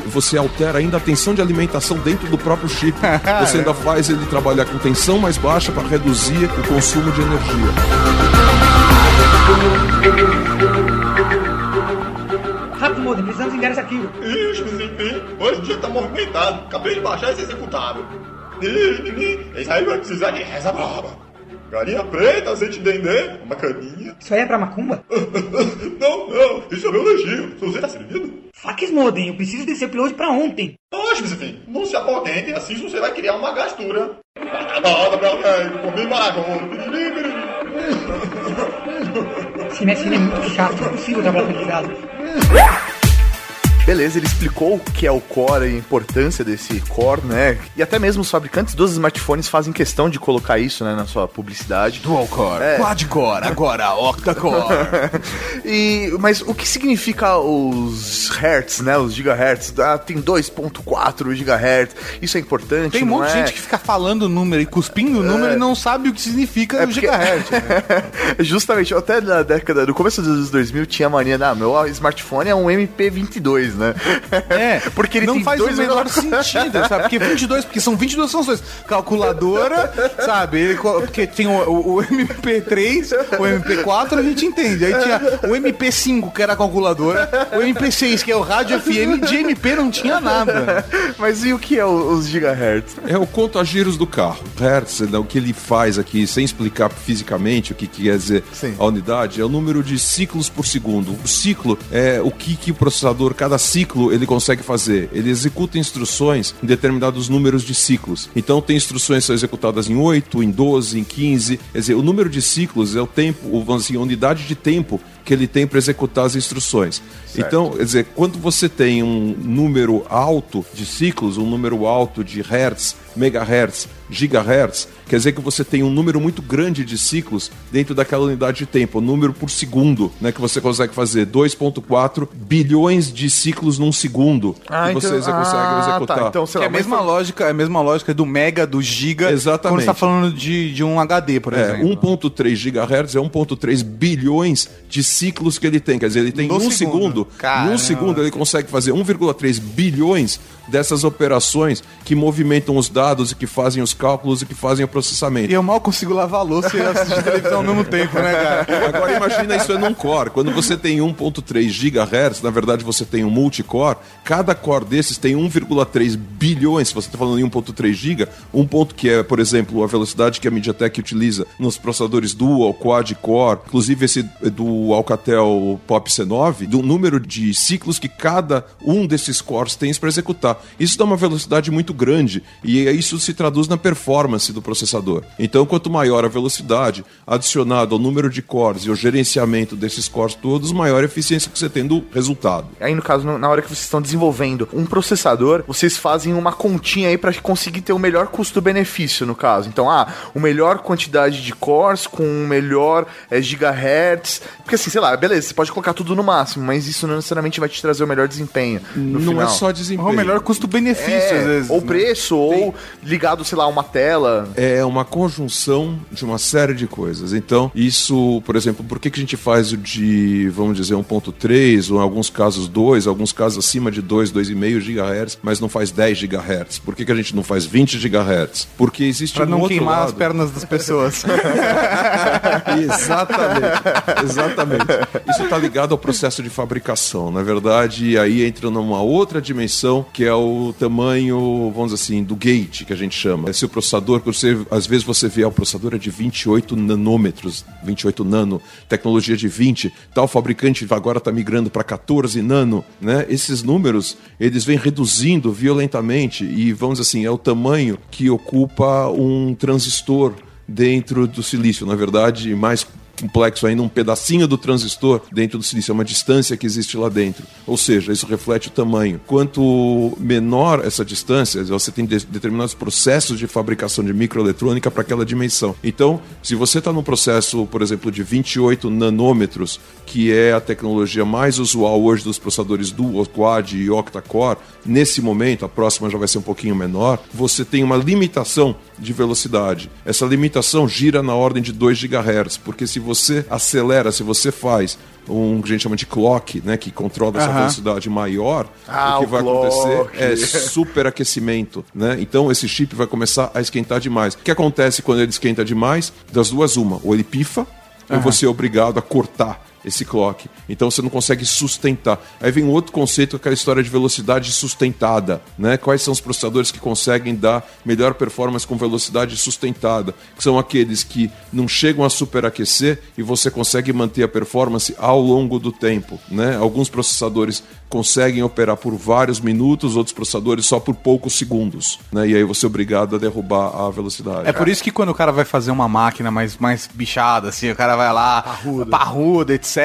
você altera ainda a tensão de alimentação dentro do próprio chip. [LAUGHS] Você ainda faz ele trabalhar com tensão mais baixa para reduzir o consumo de energia. Rápido, Modem, precisamos enviar esse arquivo. Ixi, enfim, hoje o dia tá movimentado. Acabei de baixar esse executável. Ih, Esse aí vai precisar de reza brava. Galinha preta, azeite dendê, uma caninha. Isso aí é pra macumba? [LAUGHS] Não, não, isso é meu elogio. Você tá servido? Faques, Modem, eu preciso desse upload pra ontem. Oxe, mas enfim, não se apontente, assim você vai criar uma gastura. Esse MSN é muito chato, não consigo trabalhar com ele. [LAUGHS] Beleza, ele explicou o que é o core e a importância desse core, né? E até mesmo os fabricantes dos smartphones fazem questão de colocar isso, né, na sua publicidade. Dual core, É. quad core, agora octa-core. [LAUGHS] e, mas o que significa os hertz, né? Os gigahertz? Ah, tem 2.4 gigahertz. Isso é importante, Tem um monte de é? gente que fica falando número e cuspindo o número e não sabe o que significa o porque- gigahertz. né? [LAUGHS] Justamente, até na década, no começo dos anos 2000 tinha a mania, ah, meu smartphone é um MP22, né? É, [LAUGHS] porque ele não tem faz dois o menor sentido, sabe? Porque 22, porque são 22 funções. Calculadora, sabe? Ele porque tem o, o- o MP3, o MP4, a gente entende. Aí tinha o MP5, que era a calculadora, o MP6, que é o rádio FM, de MP não tinha nada. Mas e o que é o- os gigahertz? É o conto a giros do carro. Hertz, né, o que ele faz aqui, sem explicar fisicamente o que, que quer dizer Sim. a unidade, é o número de ciclos por segundo. O ciclo é o que, que o processador, cada ciclo, ele consegue fazer. Ele executa instruções em determinados números de ciclos. Então, tem instruções que são executadas em 8, em 12, em 15. Quer dizer, o número de ciclos é o tempo, ou vamos a unidade de tempo que ele tem para executar as instruções. Então, quer dizer, quando você tem um número alto de ciclos, um número alto de hertz, megahertz, gigahertz, quer dizer que você tem um número muito grande de ciclos dentro daquela unidade de tempo, um número por segundo, né, que você consegue fazer 2.4 bilhões de ciclos num segundo que você exe- consegue ah, executar. Tá. Então, sei é lá, a mesma mas- lógica, é a mesma lógica do mega, do giga, Exatamente. quando você tá falando de, de um HD, por É, exemplo. 1.3 gigahertz é 1.3 bilhões de ciclos que ele tem. Quer dizer, ele tem No um segundo. segundo. Um segundo ele consegue fazer 1,3 bilhões dessas operações que movimentam os dados e que fazem os cálculos e que fazem o processamento. E eu mal consigo lavar a louça e assistir televisão ao mesmo tempo, né, cara? Agora imagina isso é num core. Quando você tem 1.3 GHz, na verdade você tem um multicore, cada core desses tem 1,3 bilhões, se você está falando em 1.3 GB, um ponto que é, por exemplo, a velocidade que a MediaTek utiliza nos processadores dual, quad core, inclusive esse do Alcatel Pop C9, do número de ciclos que cada um desses cores tem para executar. Isso dá uma velocidade muito grande e isso se traduz na performance do processador. Então, quanto maior a velocidade, adicionado ao número de cores e ao gerenciamento desses cores todos, maior a eficiência que você tem do resultado. Aí, no caso, na hora que vocês estão desenvolvendo um processador, vocês fazem uma continha aí para conseguir ter o melhor custo-benefício, no caso. Então, ah, o melhor quantidade de cores com o melhor eh, gigahertz. Porque assim, sei lá, beleza, você pode colocar tudo no máximo, mas isso não necessariamente vai te trazer o melhor desempenho. No Não final. é só desempenho. É o melhor custo-benefício, É, às vezes. ou né? preço, ou ligado, sei lá, a uma tela. é uma conjunção de uma série de coisas. Então, isso, por exemplo, por que, que a gente faz o de, vamos dizer, 1.3, ou em alguns casos 2, alguns casos acima de 2, 2,5 GHz, mas não faz 10 GHz? Por que, que a gente não faz 20 GHz? Porque existe Pra um não queimar lado. as pernas das pessoas. [LAUGHS] Exatamente, exatamente. [LAUGHS] Isso está ligado ao processo de fabricação. Na verdade, aí entra numa outra dimensão que é o tamanho, vamos dizer assim, do gate que a gente chama. Esse processador, que você, às vezes você vê, ah, o processador é de 28 nanômetros, 28 nano, tecnologia de 20, tal fabricante agora está migrando para 14 nano, né? Esses números, eles vêm reduzindo violentamente e, vamos dizer assim, é o tamanho que ocupa um transistor dentro do silício. Na verdade, mais complexo ainda, um pedacinho do transistor dentro do silício, é uma distância que existe lá dentro. Ou seja, isso reflete o tamanho. Quanto menor essa distância, você tem de- determinados processos de fabricação de microeletrônica para aquela dimensão. Então, se você está num processo, por exemplo, de 28 nanômetros, que é a tecnologia mais usual hoje dos processadores dual, quad e octa-core, nesse momento, a próxima já vai ser um pouquinho menor, você tem uma limitação de velocidade. Essa limitação gira na ordem de 2 GHz, porque se você acelera, se você faz um que a gente chama de clock, né, que controla essa velocidade maior, Ah, o que vai clock. acontecer é superaquecimento, né? Então esse chip vai começar a esquentar demais. O que acontece quando ele esquenta demais? Das duas uma, ou ele pifa, ou você é obrigado a cortar esse clock. Então você não consegue sustentar. Aí vem outro conceito, aquela história de velocidade sustentada, né? Quais são os processadores que conseguem dar melhor performance com velocidade sustentada? Que são aqueles que não chegam a superaquecer e você consegue manter a performance ao longo do tempo, né? Alguns processadores conseguem operar por vários minutos, outros processadores só por poucos segundos, né? E aí você é obrigado a derrubar a velocidade. É por isso que quando o cara vai fazer uma máquina mais, mais bichada, assim, o cara vai lá, parruda, etc.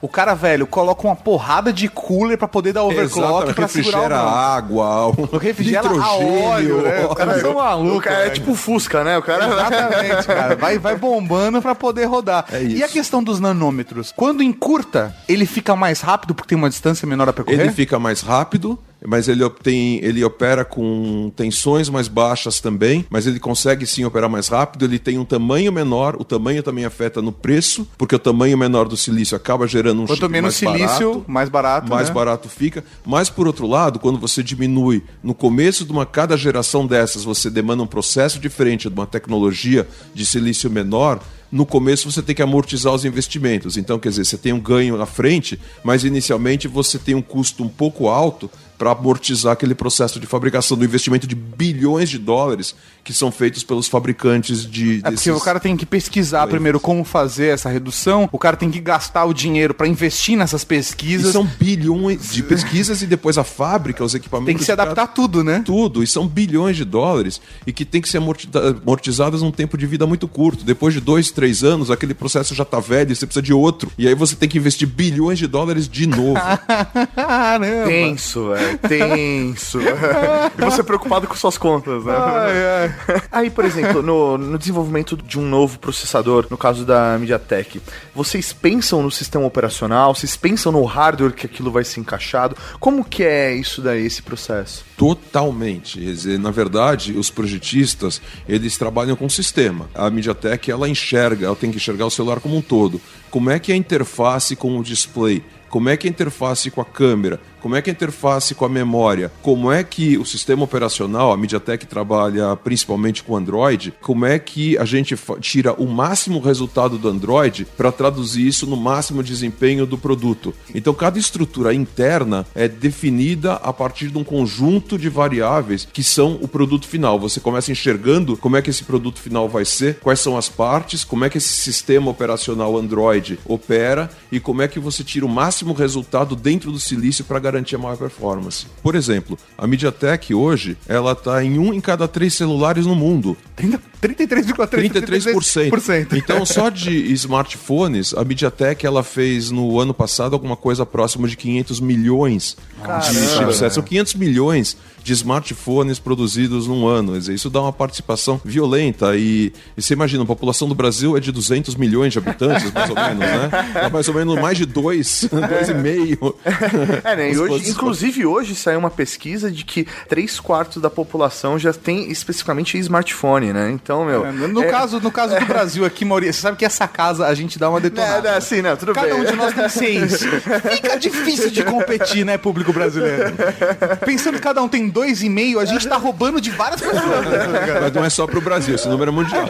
O cara, velho, coloca uma porrada de cooler pra poder dar overclock pra segurar o refrigera água, um Refrigera a nitrogênio. óleo, né? O cara é um maluco, o cara é velho. tipo Fusca, né? O cara Exatamente, cara. Vai, vai bombando pra poder rodar. É isso. E a questão dos nanômetros? Quando encurta, ele fica mais rápido porque tem uma distância menor a percorrer? Ele fica mais rápido, mas ele, obtém, ele opera com tensões mais baixas também, mas ele consegue sim operar mais rápido. Ele tem um tamanho menor, o tamanho também afeta no preço, porque o tamanho menor do silício acaba gerando um Quanto chip menos mais silício, barato. mais barato. mais né? barato fica. Mas, por outro lado, quando você diminui no começo de uma cada geração dessas, você demanda um processo diferente de uma tecnologia de silício menor. No começo você tem que amortizar os investimentos. Então, quer dizer, você tem um ganho na frente, mas inicialmente você tem um custo um pouco alto para amortizar aquele processo de fabricação do investimento de bilhões de dólares que são feitos pelos fabricantes de. É porque o cara tem que pesquisar primeiro como fazer essa redução, o cara tem que gastar o dinheiro pra investir nessas E pesquisas. são bilhões de pesquisas e depois a fábrica, os equipamentos. Tem que se adaptar a tudo, né? tudo, e são bilhões de dólares, e que tem que ser amortizadas num tempo de vida muito curto. Depois de dois, três anos, aquele processo já tá velho, e você precisa de outro. E aí você tem que investir bilhões de dólares de novo. [LAUGHS] Caramba! Tenso, velho. Tenso. [LAUGHS] e você preocupado com suas contas, né? Ai, ai. Aí, por exemplo, no, no desenvolvimento de um novo processador, no caso da MediaTek, vocês pensam no sistema operacional? Vocês pensam no hardware que aquilo vai ser encaixado? Como que é isso daí, esse processo? Totalmente. Quer dizer, na verdade, os projetistas, eles trabalham com sistema. A MediaTek, ela enxerga, ela tem que enxergar o celular como um todo. Como é que é a interface com o display? Como é que é a interface com a câmera? Como é que a interface com a memória? Como é que o sistema operacional, a MediaTek trabalha principalmente com Android, como é que a gente tira o máximo resultado do Android para traduzir isso no máximo desempenho do produto? Então, cada estrutura interna é definida a partir de um conjunto de variáveis que são o produto final. Você começa enxergando como é que esse produto final vai ser, quais são as partes, como é que esse sistema operacional Android opera e como é que você tira o máximo resultado dentro do silício para garantir a maior performance. Por exemplo, a MediaTek hoje, ela está em um em cada três celulares no mundo. 33,3%. 33%. Então, só de smartphones, a MediaTek ela fez no ano passado alguma coisa próxima de 500 milhões de chipsets. São 500 milhões de smartphones produzidos num ano. Isso dá uma participação violenta. E, e você imagina, a população do Brasil é de 200 milhões de habitantes, mais ou menos, né? É mais ou menos mais de dois, dois e meio. É, né? Hoje, inclusive hoje saiu uma pesquisa de que 3 quartos da população já tem especificamente smartphone, né? Então, meu. No, é- caso, no caso do Brasil aqui, Maurício, você sabe que essa casa a gente dá uma detonada. não, assim, não, tudo Cada bem. um de nós tem seis. Fica [LAUGHS] difícil de competir, né, público brasileiro? Pensando que cada um tem dois e meio, a gente tá roubando de várias pessoas. Mas não é só para o Brasil, esse número é mundial.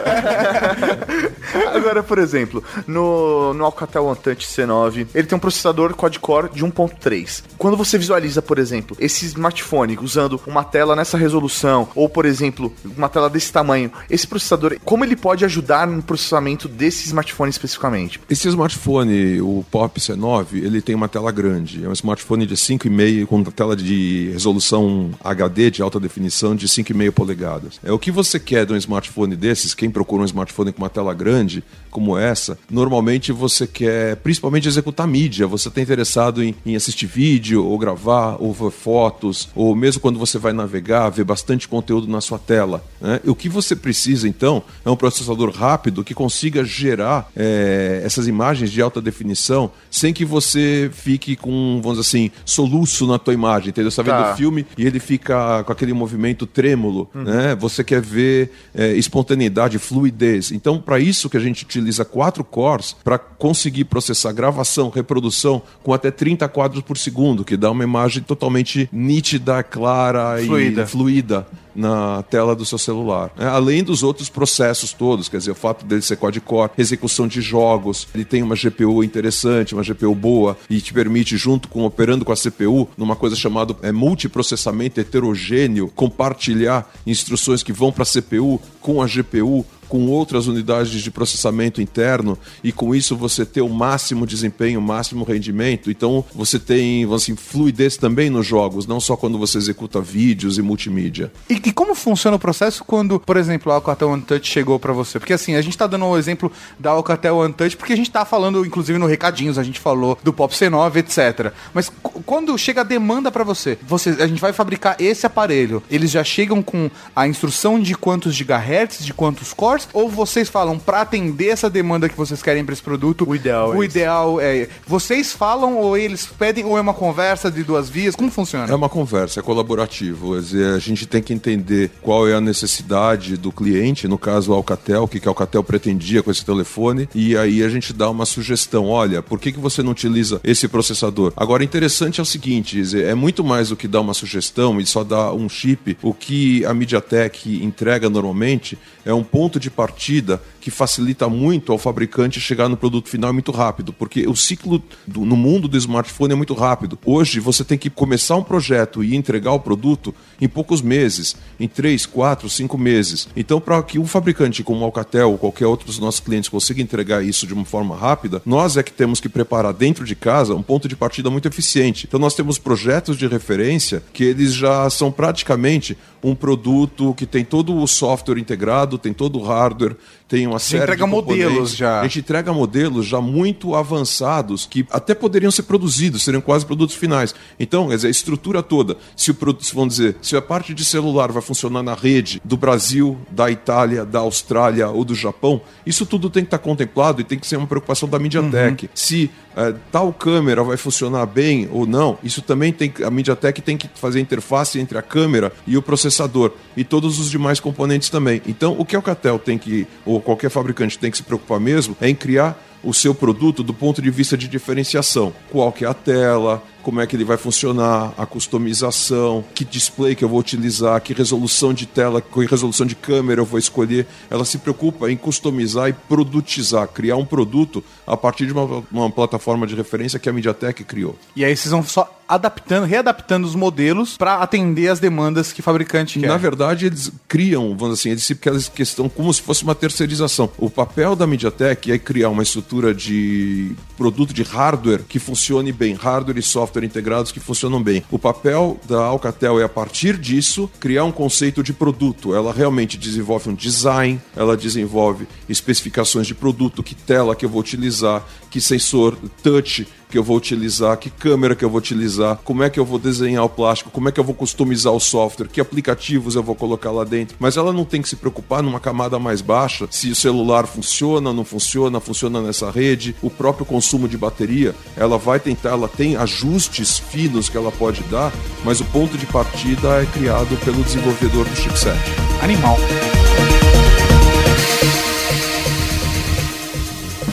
Agora, por exemplo, no, no Alcatel One Touch C9, ele tem um processador quad-core de 1.3. Quando você visualiza, por exemplo, esse smartphone usando uma tela nessa resolução, ou, por exemplo, uma tela desse tamanho, esse processador, como ele pode ajudar no processamento desse smartphone especificamente? Esse smartphone, o Pop C9, ele tem uma tela grande. É um smartphone de 5,5 com tela de resolução HD de alta definição de 5,5 polegadas. É o que você quer de um smartphone desses, quem procura um smartphone com uma tela grande como essa, normalmente você quer principalmente executar mídia. Você está interessado em, em assistir vídeo, ou gravar, ou ver fotos, ou mesmo quando você vai navegar, ver bastante conteúdo na sua tela. né? O que você precisa, então, é um processador rápido que consiga gerar eh, essas imagens de alta definição sem que você fique com, vamos dizer assim, soluço na tua imagem, entendeu? Você está vendo Tá. o filme e ele fica com aquele movimento trêmulo, né? Você quer ver eh, espontaneidade, fluidez. Então, para isso que a gente utiliza quatro cores para conseguir processar gravação, reprodução com até 30 quadros por segundo, que dá uma imagem totalmente nítida, clara Fluida. e fluida. Na tela do seu celular. né? Além dos outros processos todos, quer dizer, o fato dele ser quad-core, execução de jogos, ele tem uma GPU interessante, uma GPU boa e te permite, junto com operando com a CPU, numa coisa chamada é, multiprocessamento heterogêneo, compartilhar instruções que vão para a CPU com a GPU com outras unidades de processamento interno e com isso você ter o máximo desempenho, o máximo rendimento. Então você tem assim, fluidez também nos jogos, não só quando você executa vídeos e multimídia. E, e como funciona o processo quando, por exemplo, a Alcatel One Touch chegou pra você? Porque assim, a gente tá dando o exemplo da Alcatel One Touch porque a gente tá falando, inclusive no recadinhos, a gente falou do Pop C9, etc. Mas quando chega a demanda pra você, você, a gente vai fabricar esse aparelho, eles já chegam com a instrução de quantos gigahertz, de quantos cores, ou vocês falam pra atender essa demanda que vocês querem pra esse produto? O ideal é O isso. ideal é, vocês falam ou eles pedem ou é uma conversa de duas vias? Como funciona? É uma conversa, é colaborativo. Quer dizer, a gente tem que entender qual é a necessidade do cliente, no caso a Alcatel, o que que a Alcatel pretendia com esse telefone, e aí a gente dá uma sugestão. Olha, por que, que você não utiliza esse processador? Agora, interessante é o seguinte, quer dizer, é muito mais do que dar uma sugestão e só dar um chip. O que a MediaTek entrega normalmente é um ponto de partida que facilita muito ao fabricante chegar no produto final muito rápido, porque o ciclo do- no mundo do smartphone é muito rápido. Hoje você tem que começar um projeto e entregar o produto em poucos meses, em três, quatro, cinco meses. Então, para que um fabricante como a Alcatel ou qualquer outro dos nossos clientes consiga entregar isso de uma forma rápida, nós é que temos que preparar dentro de casa um ponto de partida muito eficiente. Então, nós temos projetos de referência que eles já são praticamente um produto que tem todo o software integrado, tem todo o hardware, tem uma série entrega de modelos já. A gente entrega modelos já muito avançados que até poderiam ser produzidos, seriam quase produtos finais. Então, quer dizer, a estrutura toda, se o produto, vamos dizer, se a parte de celular vai funcionar na rede do Brasil, da Itália, da Austrália ou do Japão, isso tudo tem que estar contemplado e tem que ser uma preocupação da MediaTek. Se eh, tal câmera vai funcionar bem ou não, isso também tem que- a MediaTek tem que fazer a interface entre a câmera e o processador e todos os demais componentes também. Então, o que a Alcatel tem que ou qualquer fabricante tem que se preocupar mesmo é em criar o seu produto do ponto de vista de diferenciação. Qual que é a tela, como é que ele vai funcionar, a customização, que display que eu vou utilizar, que resolução de tela, que resolução de câmera eu vou escolher. Ela se preocupa em customizar e produtizar, criar um produto a partir de uma, uma plataforma de referência que a MediaTek criou. E aí vocês vão só adaptando, readaptando os modelos pra atender as demandas que o fabricante quer. Na verdade, eles criam, vamos assim, eles se questão como se fosse uma terceirização. O papel da MediaTek é criar uma estrutura de produto de hardware que funcione bem, hardware e software integrados que funcionam bem. O papel da Alcatel é a partir disso criar um conceito de produto. Ela realmente desenvolve um design, ela desenvolve especificações de produto, que tela que eu vou utilizar, que sensor touch que eu vou utilizar, que câmera que eu vou utilizar, como é que eu vou desenhar o plástico, como é que eu vou customizar o software, que aplicativos eu vou colocar lá dentro. Mas ela não tem que se preocupar numa camada mais baixa se o celular funciona, não funciona, funciona nessa rede, o próprio consumo de bateria. Ela vai tentar, ela tem ajustes finos que ela pode dar, mas o ponto de partida é criado pelo desenvolvedor do chipset. Animal.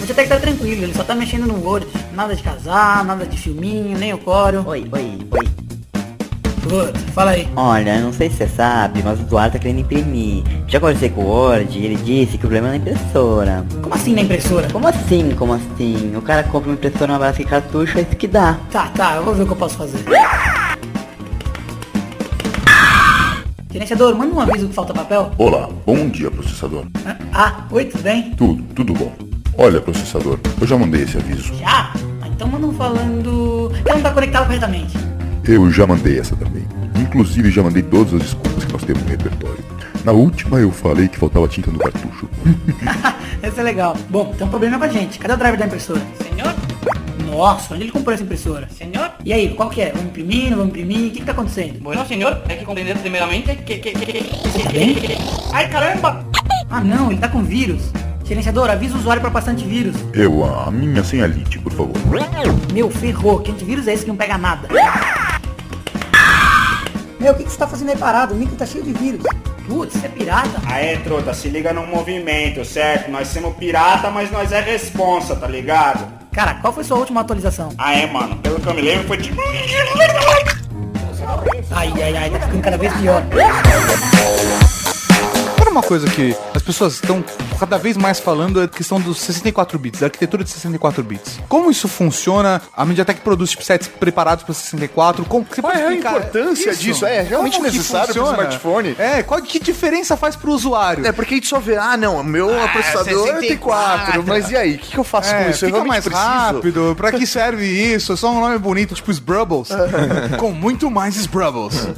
Você tem que estar tranquilo, ele só tá mexendo no Word. Nada de casar, nada de filminho, nem o coro. Oi, oi, oi. Word, fala aí. Olha, não sei se você sabe, mas o Eduardo tá querendo imprimir. Já conversei com o Word e ele disse que o problema é na impressora. Como assim na impressora? Como assim, como assim? O cara compra uma impressora, uma base de cartucho, é isso que dá. Tá, tá, eu vou ver o que eu posso fazer. Gerenciador, manda um aviso que falta papel. Olá, bom dia, processador. Ah, oi, tudo bem? Tudo, tudo bom. Olha, processador, eu já mandei esse aviso. Já? Ah, Então manda um falando que não tá conectado corretamente. Eu já mandei essa também. Inclusive, já mandei todas as desculpas que nós temos no repertório. Na última, eu falei que faltava tinta no cartucho. Esse é legal. Bom, tem um problema com a gente. Cadê o driver da impressora? Senhor? Nossa, onde ele comprou essa impressora? Senhor? E aí, qual que é? Vamos imprimir, não vamos imprimir? O que que tá acontecendo? Bueno, senhor, hay que comprender primeramente que... que, que, que... Tá bem? ¡Ay, caramba! Ah não, ele tá com vírus. Gerenciador, avisa o usuário pra passar antivírus. Eu, a minha senha lite, por favor. Meu, ferrou. Que antivírus é esse que não pega nada? Meu, o que, que você tá fazendo aí parado? O micro tá cheio de vírus. Putz, você é pirata? Aê, truta, se liga no movimento, certo? Nós somos pirata, mas nós é responsa, tá ligado? Cara, qual foi sua última atualização? Aê, mano, pelo que eu me lembro foi tipo... Ai, ai, ai, tá ficando cada vez pior. uma coisa que as pessoas estão cada vez mais falando é a questão dos 64 bits, da arquitetura de 64 bits. Como isso funciona? A MediaTek produz chipsets preparados para 64? Como, você Qual pode é a importância isso? disso? É realmente Como necessário pro funciona? smartphone? É, qual, que diferença faz pro usuário? É porque a gente só vê, ah, não, meu processador é 64. T4, mas e aí? O que, que eu faço É, com isso? Eu fica mais preciso? rápido. Pra que serve isso? É só um nome bonito, tipo Sbrubbles. É. [LAUGHS] com muito mais Sbrubbles.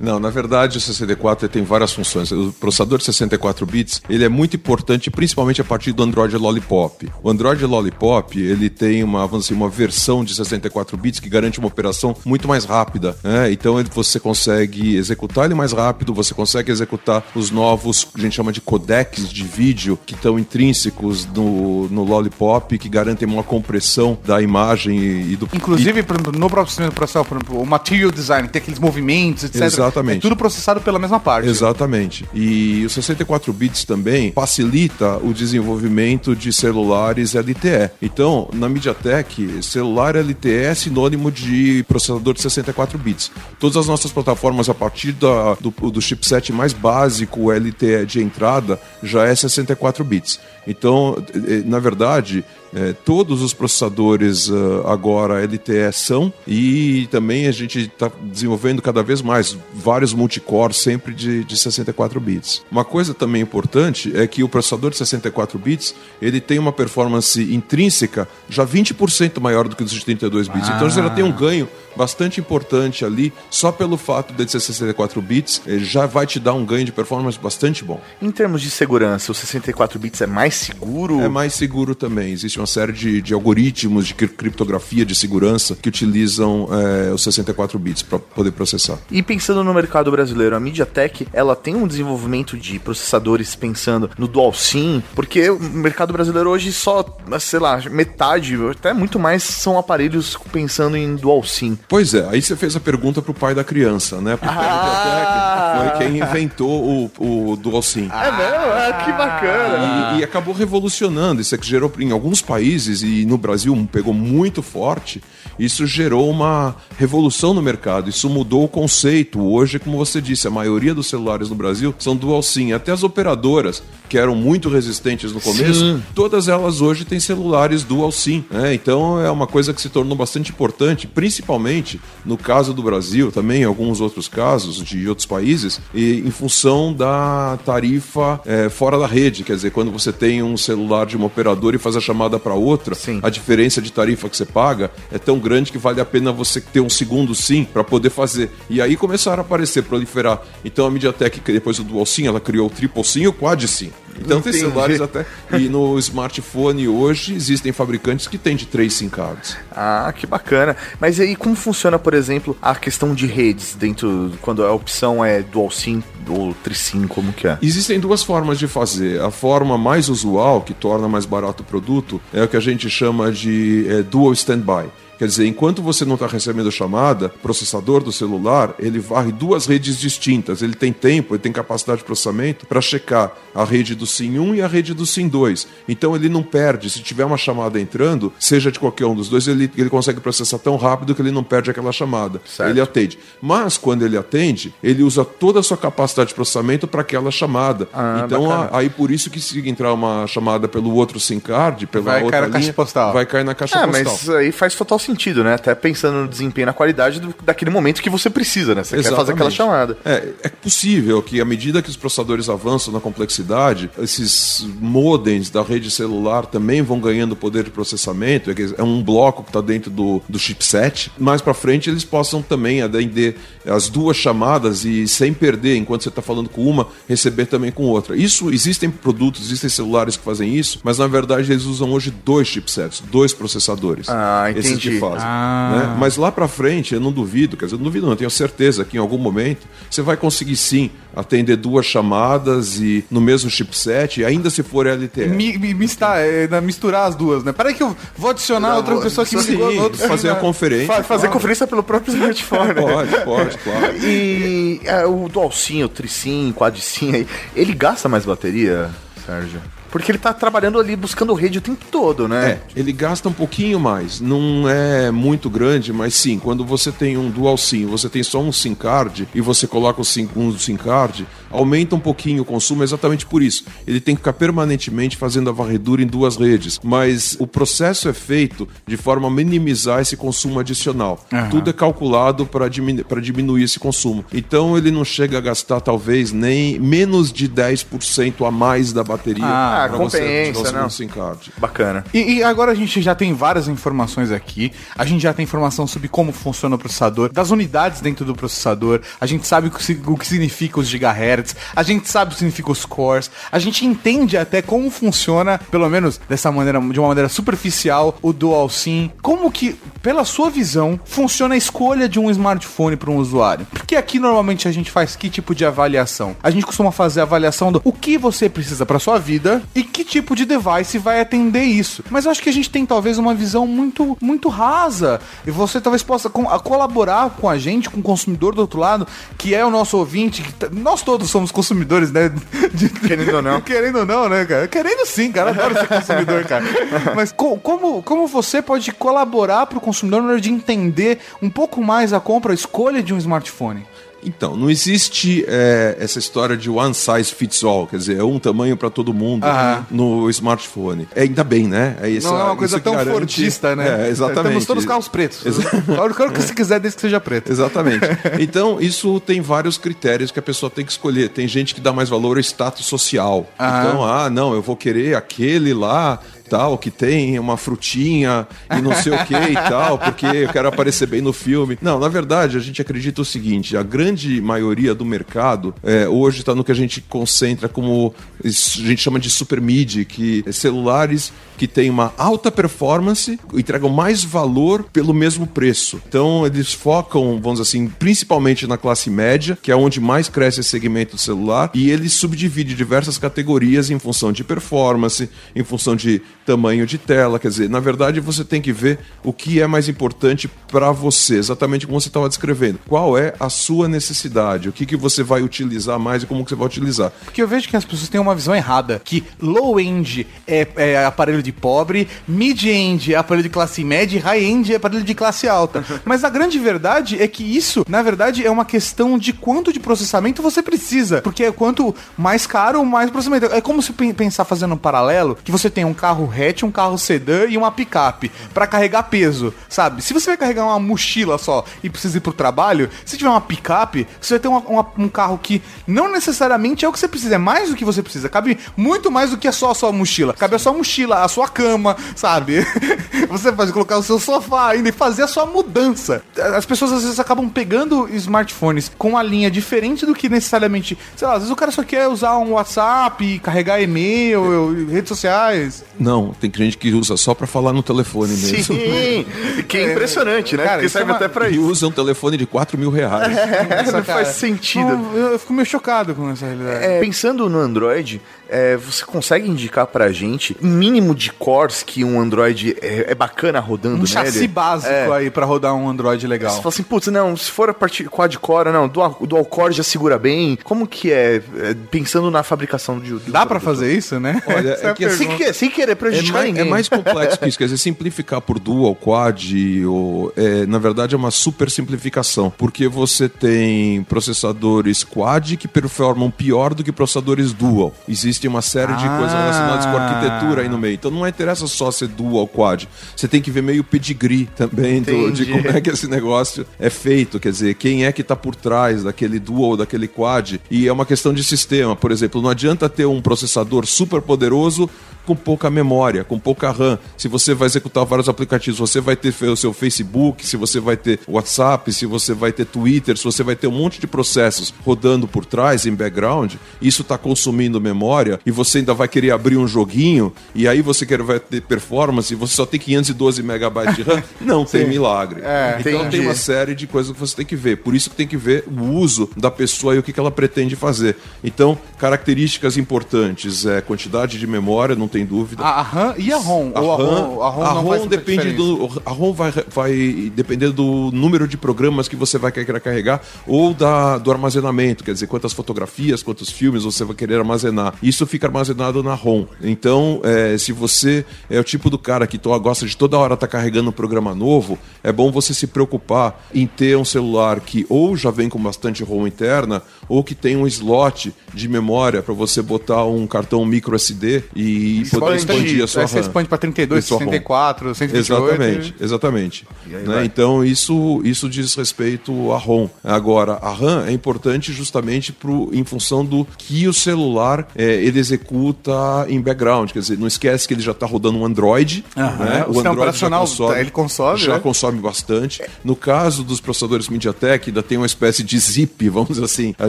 Não, na verdade o 64 tem várias funções. O processador de 64 bits, ele é muito importante principalmente a partir do Android Lollipop. O Android Lollipop, ele tem uma, vamos dizer, uma versão de 64 bits que garante uma operação muito mais rápida. né? Então ele- você consegue executar ele mais rápido, você consegue executar os novos, que a gente chama de codecs de vídeo, que estão intrínsecos no, no Lollipop, que garantem uma compressão da imagem e, e do... Inclusive, exemplo, no próprio sistema por exemplo, o material design, tem aqueles movimentos, etc. Exatamente. É tudo processado pela mesma parte. Exatamente. E o 64 bits também facilita o desenvolvimento de celulares LTE. Então, na MediaTek, celular LTE é sinônimo de processador de 64 bits. Todas as nossas plataformas, a partir da- do, do chipset mais básico LTE de entrada, já é 64 bits. Então, eh, eh, na verdade, eh, todos os processadores ah, agora LTE são e também a gente está desenvolvendo cada vez mais vários multicore sempre de, de 64 bits. Uma coisa também importante é que o processador de 64 bits ele tem uma performance intrínseca já 20% maior do que os de 32 bits. Então você já tem um ganho bastante importante ali só pelo fato de ser 64 bits, eh, já vai te dar um ganho de performance bastante bom. Em termos de segurança, o 64 bits é mais seguro? É mais seguro também. Existe uma série de, de algoritmos de cri- criptografia de segurança que utilizam eh, os 64 bits para poder processar. E pensando no mercado brasileiro, a MediaTek, ela tem um desenvolvimento de processadores pensando no Dual SIM, porque o mercado brasileiro hoje só, sei lá, metade, até muito mais são aparelhos pensando em Dual SIM. Pois é, aí você fez a pergunta pro pai da criança, né? Porque Ah! a MediaTek foi quem inventou o, o Dual SIM. É mesmo? Ah, que bacana! E, e acabou revolucionando. Isso é que gerou em alguns países e no Brasil pegou muito forte. Isso gerou uma revolução no mercado. Isso mudou o conceito. Hoje, como você disse, a maioria dos celulares no Brasil são dual SIM. Até as operadoras, que eram muito resistentes no começo, Sim. todas elas hoje têm celulares dual SIM. né? Então é uma coisa que se tornou bastante importante, principalmente no caso do Brasil, também em alguns outros casos de outros países, e em função da tarifa eh, fora da rede. Quer dizer, quando você tem um celular de uma operadora e faz a chamada para outra, a diferença de tarifa que você paga é tão grande que vale a pena você ter um segundo SIM para poder fazer. E aí começaram a aparecer, proliferar. Então a MediaTek, que depois do Dual SIM, ela criou o Triple SIM e o Quad SIM. Então tem Entendi. celulares [LAUGHS] até. E no smartphone hoje existem fabricantes que têm de três SIM cards. Ah, que bacana. Mas aí como funciona, por exemplo, a questão de redes dentro quando a opção é Dual SIM ou Trisim, como que é? Existem duas formas de fazer. A forma mais usual, que torna mais barato o produto, é o que a gente chama de é, dual standby. Quer dizer, enquanto você não está recebendo a chamada, o processador do celular, ele varre duas redes distintas. Ele tem tempo, ele tem capacidade de processamento para checar a rede do SIM 1 e a rede do SIM 2. Então ele não perde. Se tiver uma chamada entrando, seja de qualquer um dos dois, ele, ele consegue processar tão rápido que ele não perde aquela chamada. Ele atende. Mas quando ele atende, ele usa toda a sua capacidade de processamento para aquela chamada. Ah, então, a- aí por isso que se entrar uma chamada pelo outro SIM card, pela Vai cair outra na caixa linha, postal. vai cair na caixa Ah, postal. mas aí faz total sentido, né? Até pensando no desempenho na qualidade do- daquele momento que você precisa, né? Você quer fazer aquela Exatamente. chamada. É, é possível que, à medida que os processadores avançam na complexidade, esses modems da rede celular também vão ganhando poder de processamento. é É um bloco que está dentro do, do chipset. Mais para frente, eles possam também atender as duas chamadas e, sem perder, enquanto você está falando com uma, receber também com outra. Isso existem produtos, existem celulares que fazem isso, mas na verdade eles usam hoje dois chipsets, dois processadores. Ah, Esses entendi. que fazem. Ah. né? Mas lá pra frente, eu não duvido, quer dizer, eu não duvido, não, eu tenho certeza que em algum momento você vai conseguir sim atender duas chamadas e no mesmo chipset, e ainda se for LTE. Mi, mi- mistar, é, né, misturar as duas, né? Peraí que eu vou adicionar Não, outra vou- pessoa que me sim, ligou no outro fazer a conferência. Fa- fazer conferência pelo próprio smartphone. Pode, pode, claro. E é, o Dual SIM, o Trisim, Quad SIM aí, ele gasta mais bateria, Sérgio? Porque ele tá trabalhando ali buscando rede o tempo todo, né? É, ele gasta um pouquinho mais. Não é muito grande, mas sim, quando você tem um dual SIM, você tem só um SIM card e você coloca o SIM, um SIM card, aumenta um pouquinho o consumo exatamente por isso. Ele tem que ficar permanentemente fazendo a varredura em duas redes. Mas o processo é feito de forma a minimizar esse consumo adicional. Aham. Tudo é calculado para diminu diminuir esse consumo. Então ele não chega a gastar talvez nem menos de 10% a mais da bateria Ah, pra você compensa, segundo não. SIM card. Bacana. E, e agora a gente já tem várias informações aqui. A gente já tem informação sobre como funciona o processador, das unidades dentro do processador. A gente sabe o que, o que significa os gigahertz. A gente sabe o que significa os cores. A gente entende até como funciona, pelo menos dessa maneira, de uma maneira superficial, o Dual SIM. Como que, pela sua visão, funciona a escolha de um smartphone para um usuário? Porque aqui normalmente a gente faz que tipo de avaliação? A gente costuma fazer a avaliação do o que você precisa para sua vida e que tipo de device vai atender isso. Mas eu acho que a gente tem talvez uma visão muito muito rasa e você talvez possa a colaborar com a gente, com o consumidor do outro lado, que é o nosso ouvinte, que t- nós todos somos consumidores, né? [LAUGHS] De- Querendo ou não. Querendo ou não, né, cara? Querendo sim, cara. Adoro ser consumidor, cara. [LAUGHS] Mas co- como, como você pode colaborar para o consumidor na hora de entender um pouco mais a compra, a escolha de um smartphone? Então, não existe é, essa história de one size fits all, quer dizer, é um tamanho para todo mundo Aham. no smartphone. É, ainda bem, né? É isso, não é uma coisa tão garante- fordista, né? É, exatamente. Temos todos os carros pretos. Exa- [LAUGHS] o que você quiser, desde que seja preto. Exatamente. [LAUGHS] Então, isso tem vários critérios que a pessoa tem que escolher. Tem gente que dá mais valor ao status social. Aham. Então, ah, não, eu vou querer aquele lá, tal, que tem uma frutinha e não sei o que e [LAUGHS] tal, porque eu quero aparecer bem no filme. Não, na verdade, a gente acredita o seguinte: a grande maioria do mercado é, hoje está no que a gente concentra como a gente chama de super mid, que é celulares que têm uma alta performance, entregam mais valor pelo mesmo preço. Então eles focam, vamos dizer assim, principalmente na classe média, que é onde mais cresce esse segmento celular, e eles subdividem diversas categorias em função de performance, em função de tamanho de tela, quer dizer, na verdade você tem que ver o que é mais importante para você, exatamente como você estava descrevendo. Qual é a sua necessidade? O que, que você vai utilizar mais e como que você vai utilizar? Porque eu vejo que as pessoas têm uma visão errada, que low-end é, é aparelho de pobre, mid-end é aparelho de classe média e high-end é aparelho de classe alta. [LAUGHS] Mas a grande verdade é que isso, na verdade, é uma questão de quanto de processamento você precisa. Porque quanto mais caro, mais processamento. É como se pen- pensar fazendo um paralelo, que você tem um carro hatch, um carro sedã e uma picape para carregar peso, sabe? Se você vai carregar uma mochila só e precisa ir pro trabalho, se tiver uma picape, você vai ter uma- uma- um carro que não necessariamente é o que você precisa, é mais do que você precisa. Cabe muito mais do que é só a sua mochila. Cabe a sua mochila, a sua cama, sabe? [LAUGHS] Você pode colocar o seu sofá ainda e fazer a sua mudança. As pessoas às vezes acabam pegando smartphones com uma linha diferente do que necessariamente. Sei lá, às vezes o cara só quer usar um WhatsApp, carregar e-mail, redes sociais. Não, tem gente que usa só para falar no telefone mesmo. Sim, que é impressionante, né? Cara, Porque é serve uma- até pra E isso. usa um telefone de 4 mil reais. É, [LAUGHS] não faz sentido. não, eu, eu fico meio chocado com essa realidade. É, pensando no Android, é, você consegue indicar pra gente um mínimo de cores que um Android é, é bacana rodando um nele? chassi básico É. aí pra rodar um Android legal. Você fala assim, putz, não, se for a partir quad-core, não, dual, dual core já segura bem. Como que é, é, pensando na fabricação de... do Dá pra fazer isso, né? Olha, [LAUGHS] é a que Sem, que- sem querer É prejudicar mais, ninguém. é mais complexo que isso, quer dizer, [LAUGHS] simplificar por dual, quad, ou, é, na verdade é uma super simplificação, porque você tem processadores quad que performam pior do que processadores dual. Existe uma série de Ah. coisas relacionadas com arquitetura aí no meio. Então não interessa só ser dual quad, você tem que ver meio pedigree também do- de como é que esse negócio é feito, quer dizer, quem é que está por trás daquele dual, daquele quad, e é uma questão de sistema. Por exemplo, não adianta ter um processador super poderoso com pouca memória, com pouca RAM. Se você vai executar vários aplicativos, você vai ter o seu Facebook, se você vai ter WhatsApp, se você vai ter Twitter, se você vai ter um monte de processos rodando por trás em background, isso está consumindo memória e você ainda vai querer abrir um joguinho e aí você quer vai ter performance e você só tem 512 megabytes de RAM, [LAUGHS] não tem milagre. É, então entendi. tem uma série de coisas que você tem que ver. Por isso que tem que ver o uso da pessoa e o que, que ela pretende fazer. Então, características importantes é quantidade de memória, não tem dúvida. A RAM e a ROM. A Ou a RAM, ROM, a ROM a ROM muita depende do. A ROM vai, vai depender do número de programas que você vai querer carregar ou da, do armazenamento, quer dizer, quantas fotografias, quantos filmes você vai querer armazenar. Isso fica armazenado na ROM. Então, é, se você é o tipo do cara que gosta de toda hora estar carregando um programa novo, é bom você se preocupar em ter um celular que ou já vem com bastante ROM interna ou que tem um slot de memória para você botar um cartão micro SD e poder expandir a sua você RAM. expande pra 32, E sua ROM. 64, 128. Exatamente, exatamente. E Né? vai. Então isso, isso diz respeito à ROM. Agora, a RAM é importante justamente pro, em função do que o celular é, ele executa em background. Quer dizer, não esquece que ele já está rodando um Android. Aham. Né? O sistema operacional, ele consome, já né? consome bastante. No caso dos processadores MediaTek, ainda tem uma espécie de zip, vamos dizer assim. A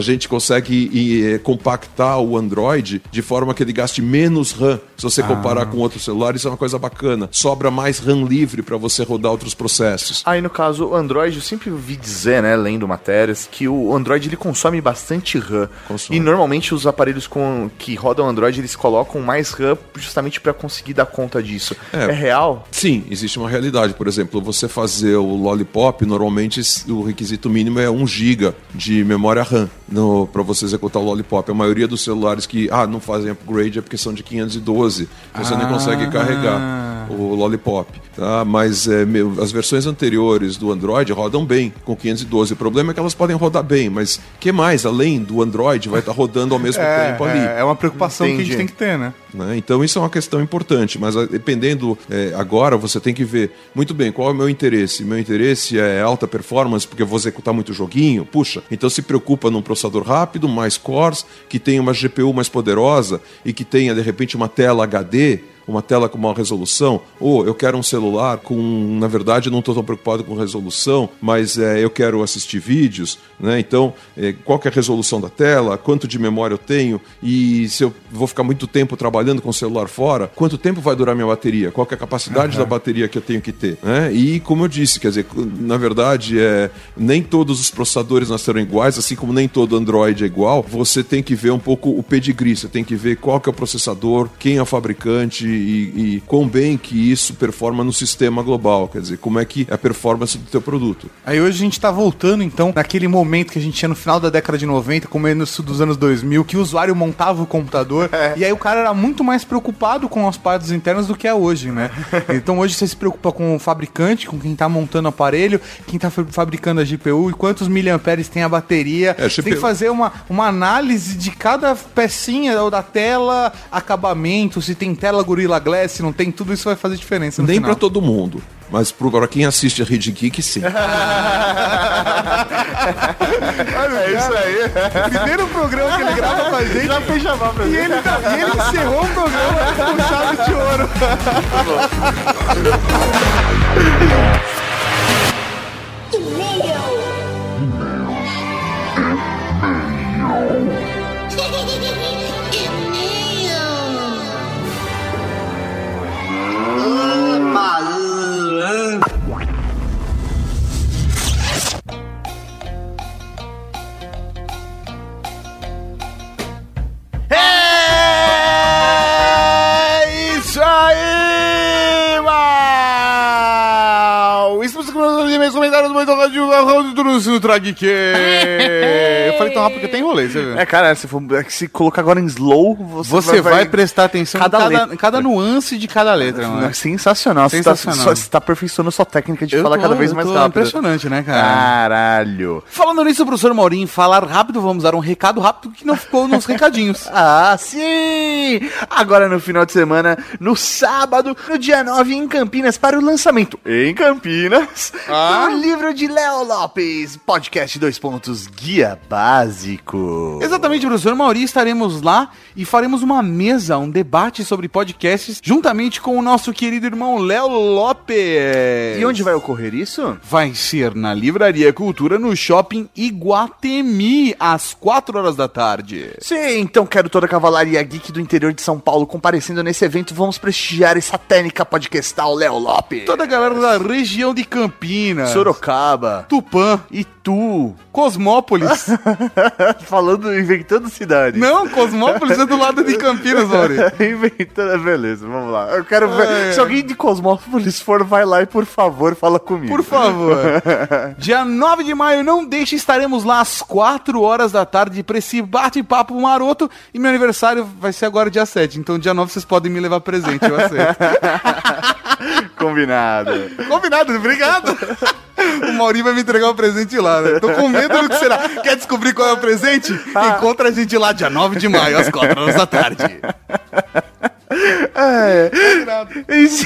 gente consegue e, eh, compactar o Android de forma que ele gaste menos RAM. Você comparar Ah. com outros celulares, isso é uma coisa bacana. Sobra mais RAM livre para você rodar outros processos. Aí no caso, o Android, eu sempre ouvi dizer, né, lendo matérias, que o Android ele consome bastante RAM. Consome. E normalmente os aparelhos com, que rodam Android, eles colocam mais RAM justamente para conseguir dar conta disso. É, real? Sim, existe uma realidade. Por exemplo, você fazer o Lollipop, normalmente o requisito mínimo é 1 GB de memória RAM para você executar o Lollipop. A maioria dos celulares que ah, não fazem upgrade é porque são de 512. Você nem Ah. consegue carregar o Lollipop. Tá? Mas é, meu, as versões anteriores do Android rodam bem com 512. O problema é que elas podem rodar bem, mas que mais além do Android vai estar rodando ao mesmo [LAUGHS] É, tempo ali? é, é uma preocupação que a Entendi. gente tem que ter, né? né? Então isso é uma questão importante, mas dependendo é, agora você tem que ver muito bem qual é o meu interesse. Meu interesse é alta performance porque eu vou executar muito joguinho. Puxa, então se preocupa num processador rápido, mais cores, que tenha uma GPU mais poderosa e que tenha de repente uma tela HD. Uma tela com maior resolução, ou eu quero um celular com, na verdade, não estou tão preocupado com resolução, mas é, eu quero assistir vídeos, né? Então, é, qual que é a resolução da tela, quanto de memória eu tenho? E se eu vou ficar muito tempo trabalhando com o celular fora, quanto tempo vai durar minha bateria, qual que é a capacidade da bateria que eu tenho que ter, né? E como eu disse, quer dizer, na verdade, é, nem todos os processadores nasceram iguais, assim como nem todo Android é igual, você tem que ver um pouco o pedigree, você tem que ver qual que é o processador, quem é o fabricante e, e quão bem que isso performa no sistema global, quer dizer, como é que é a performance do teu produto. Aí hoje a gente tá voltando, então, naquele momento que a gente tinha no final da década de 90, começo dos anos 2000, que o usuário montava o computador, e aí o cara era muito mais preocupado com as partes internas do que é hoje, né? [LAUGHS] Então hoje você se preocupa com o fabricante, com quem tá montando o aparelho, quem tá fa- fabricando a GPU, e quantos miliamperes tem a bateria. É, Você tem que GPU. fazer uma, uma análise de cada pecinha da tela, acabamento, se tem tela Gorilla Glass, não tem, tudo isso vai fazer diferença no Nem para todo mundo, mas para quem assiste a Rede Geek, sim. [LAUGHS] É isso aí. Primeiro programa que ele grava com a gente. Já fez jabá pra e ele, tá- e ele encerrou o programa com chave de ouro. [LAUGHS] comentários muito rádio do Lúcio Trageek. Eu falei tão rápido que até enrolei, você viu? É, cara, se, for, é que se colocar agora em slow, você, Você vai, prestar atenção cada em cada, cada nuance de cada letra, mano. É sensacional. Sensacional. Você tá, só- você tá aperfeiçoando sua técnica de Eu falar tô- cada vez mais rápido. impressionante, né, cara? Caralho. Falando nisso, professor Maurinho, falar rápido, vamos dar um recado rápido que não ficou nos recadinhos. [LAUGHS] Ah, sim! Agora no final de semana, no sábado, no dia 9, em Campinas, para o lançamento em Campinas Ah. Livro de Léo Lopes, podcast dois pontos, guia básico. Exatamente, professor Mauri, estaremos lá e faremos uma mesa, um debate sobre podcasts, juntamente com o nosso querido irmão Léo Lopes. E onde vai ocorrer isso? Vai ser na Livraria Cultura, no Shopping Iguatemi, às 4 horas da tarde. Sim, então quero toda a cavalaria geek do interior de São Paulo comparecendo nesse evento. Vamos prestigiar essa técnica podcastal Léo Lopes. Toda a galera da região de Campinas, Sorocaba Tupã, Itu. Cosmópolis. [LAUGHS] Falando, inventando cidade. Não, Cosmópolis é do lado de Campinas, Mauri. [LAUGHS] inventando, beleza, vamos lá. Eu quero ver. É. Se alguém de Cosmópolis for, vai lá e por favor, fala comigo. Por favor. [LAUGHS] Dia 9 de maio, não deixe, estaremos lá às 4 horas da tarde pra esse bate-papo maroto. E meu aniversário vai ser agora dia 7. Então, dia 9 vocês podem me levar presente, eu aceito. Combinado. Combinado, obrigado. O Mauri vai me entregar o presente lá, né? Tô com medo do que será. Quer descobrir qual é o presente? Encontra a gente lá dia 9 de maio, às 4 horas da tarde. É. E se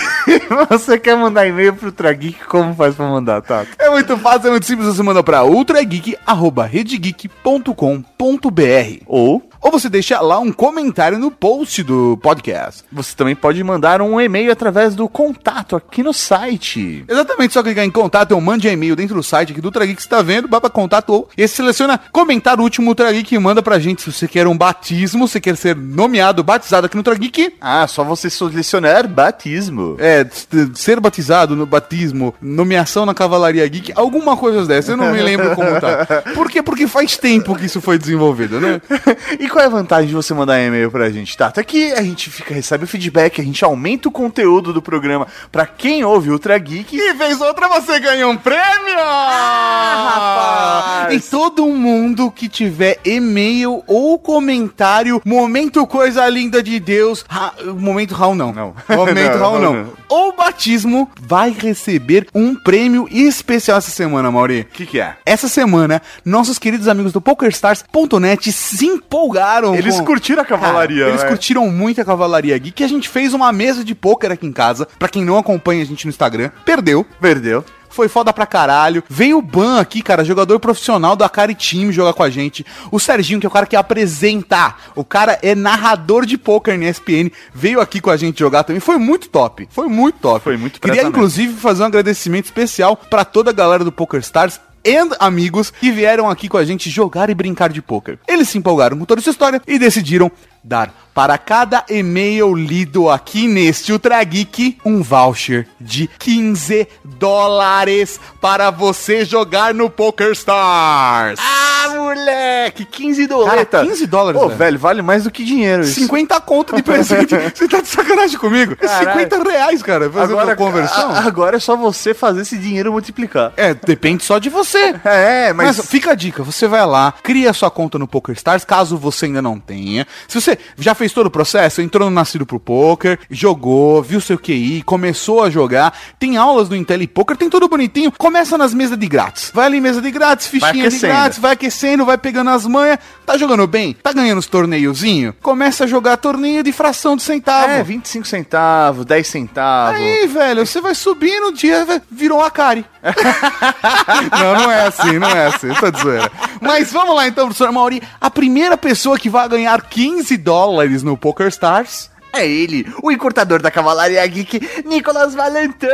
você quer mandar e-mail pro Trageek, como faz pra mandar, Tato? É muito fácil, é muito simples. Você manda pra ultrageek.redgeek.com.br Ou ou você deixa lá um comentário no post do podcast. você também pode mandar um e-mail através do contato aqui no site. Exatamente, só clicar em contato ou mande um e-mail dentro do site aqui do Ultra Geek que você tá vendo, pra contato ou e seleciona comentar o último Ultra Geek e manda pra gente se você quer um batismo, se quer ser nomeado, batizado aqui no Ultra Geek. Ah, só você selecionar batismo. É, ser batizado no batismo, nomeação na Cavalaria Geek, alguma coisa dessa, eu não me lembro como tá. [LAUGHS] Por quê? Porque faz tempo que isso foi desenvolvido, né? [LAUGHS] E qual é a vantagem de você mandar e-mail pra gente, Tato? É que a gente fica, recebe o feedback, a gente aumenta o conteúdo do programa pra quem ouve Ultra Geek. E vez outra você ganha um prêmio! rapaz! E todo mundo que tiver e-mail ou comentário, momento coisa linda de Deus, Ra- momento Raul não. Não. [LAUGHS] Momento Não, Raul não, não. não. Ou batismo vai receber um prêmio especial essa semana, Mauri. O que, que é? Essa semana, nossos queridos amigos do PokerStars.net se empolgaram. Eles com- curtiram a cavalaria, Cara, eles né? curtiram muito a Cavalaria Geek. A gente fez uma mesa de poker aqui em casa. Pra quem não acompanha a gente no Instagram, perdeu. Perdeu. Foi foda pra caralho. Veio o Ban aqui, cara, jogador profissional do Akari Team jogar com a gente. O Serginho, que é o cara que apresenta. O cara é narrador de poker na ESPN. Veio aqui com a gente jogar também. Foi muito top. Foi muito top. Foi muito Queria, inclusive, fazer um agradecimento especial pra toda a galera do Poker Stars e amigos que vieram aqui com a gente jogar e brincar de poker. Eles se empolgaram com toda essa história e decidiram dar para cada e-mail lido aqui neste Ultra Geek um voucher de 15 dólares para você jogar no Poker Stars. Ah, moleque! 15 Cara, doleta. 15 dólares, Pô, velho. velho, vale mais do que dinheiro isso. 50 conto de presente. [LAUGHS] Você tá de sacanagem comigo? É Caralho. 50 reais, cara, fazendo Agora, conversão. a- agora é só você fazer esse dinheiro multiplicar. É, depende só de você. É, mas... Mas, fica a dica, você vai lá, cria sua conta no PokerStars, caso você ainda não tenha. Se você já fez todo o processo, entrou no Nascido pro Poker, jogou, viu seu QI, começou a jogar, tem aulas no IntelliPoker, tem tudo bonitinho, começa nas mesas de grátis. Vai ali mesa de grátis, fichinha de grátis, vai aquecendo, vai pegando as manhas, tá jogando bem, tá ganhando os torneiozinho, começa a jogar torneio de fração de centavo. É, 25 centavos, 10 centavos. Aí, velho, você vai subindo um dia, virou a Kari. [LAUGHS] não, não é assim, não é assim, tô de zoeira. Mas vamos lá então, professor Mauri. A primeira pessoa que vai ganhar 15 dólares no PokerStars É ele, o encurtador da Cavalaria Geek, Nicolas Valentin.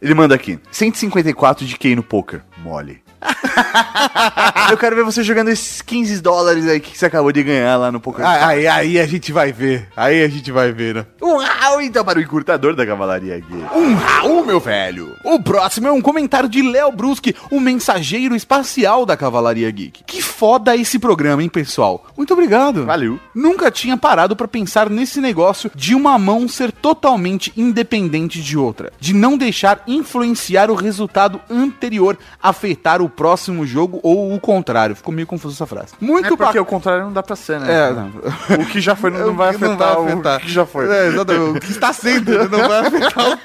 Ele manda aqui, 154 de QI no poker, mole. [LAUGHS] Eu quero ver você jogando esses 15 dólares aí que você acabou de ganhar lá no poker. Aí, aí a gente vai ver. Aí a gente vai ver, né? Um Raul então para o encurtador da Cavalaria Geek. Um Raul, meu velho. O próximo é um comentário de Léo Bruschi, o mensageiro espacial da Cavalaria Geek. Que foda esse programa, hein, pessoal? Muito obrigado. Valeu. Nunca tinha parado pra pensar nesse negócio de uma mão ser totalmente independente de outra, de não deixar influenciar o resultado anterior afetar o próximo jogo ou o contrário. Ficou meio confuso essa frase. Muito É porque bacana. o contrário não dá pra ser, né? É, não. O que já foi [LAUGHS] não, não vai O que afetar o que já foi. É, exatamente. O que está sendo não vai afetar o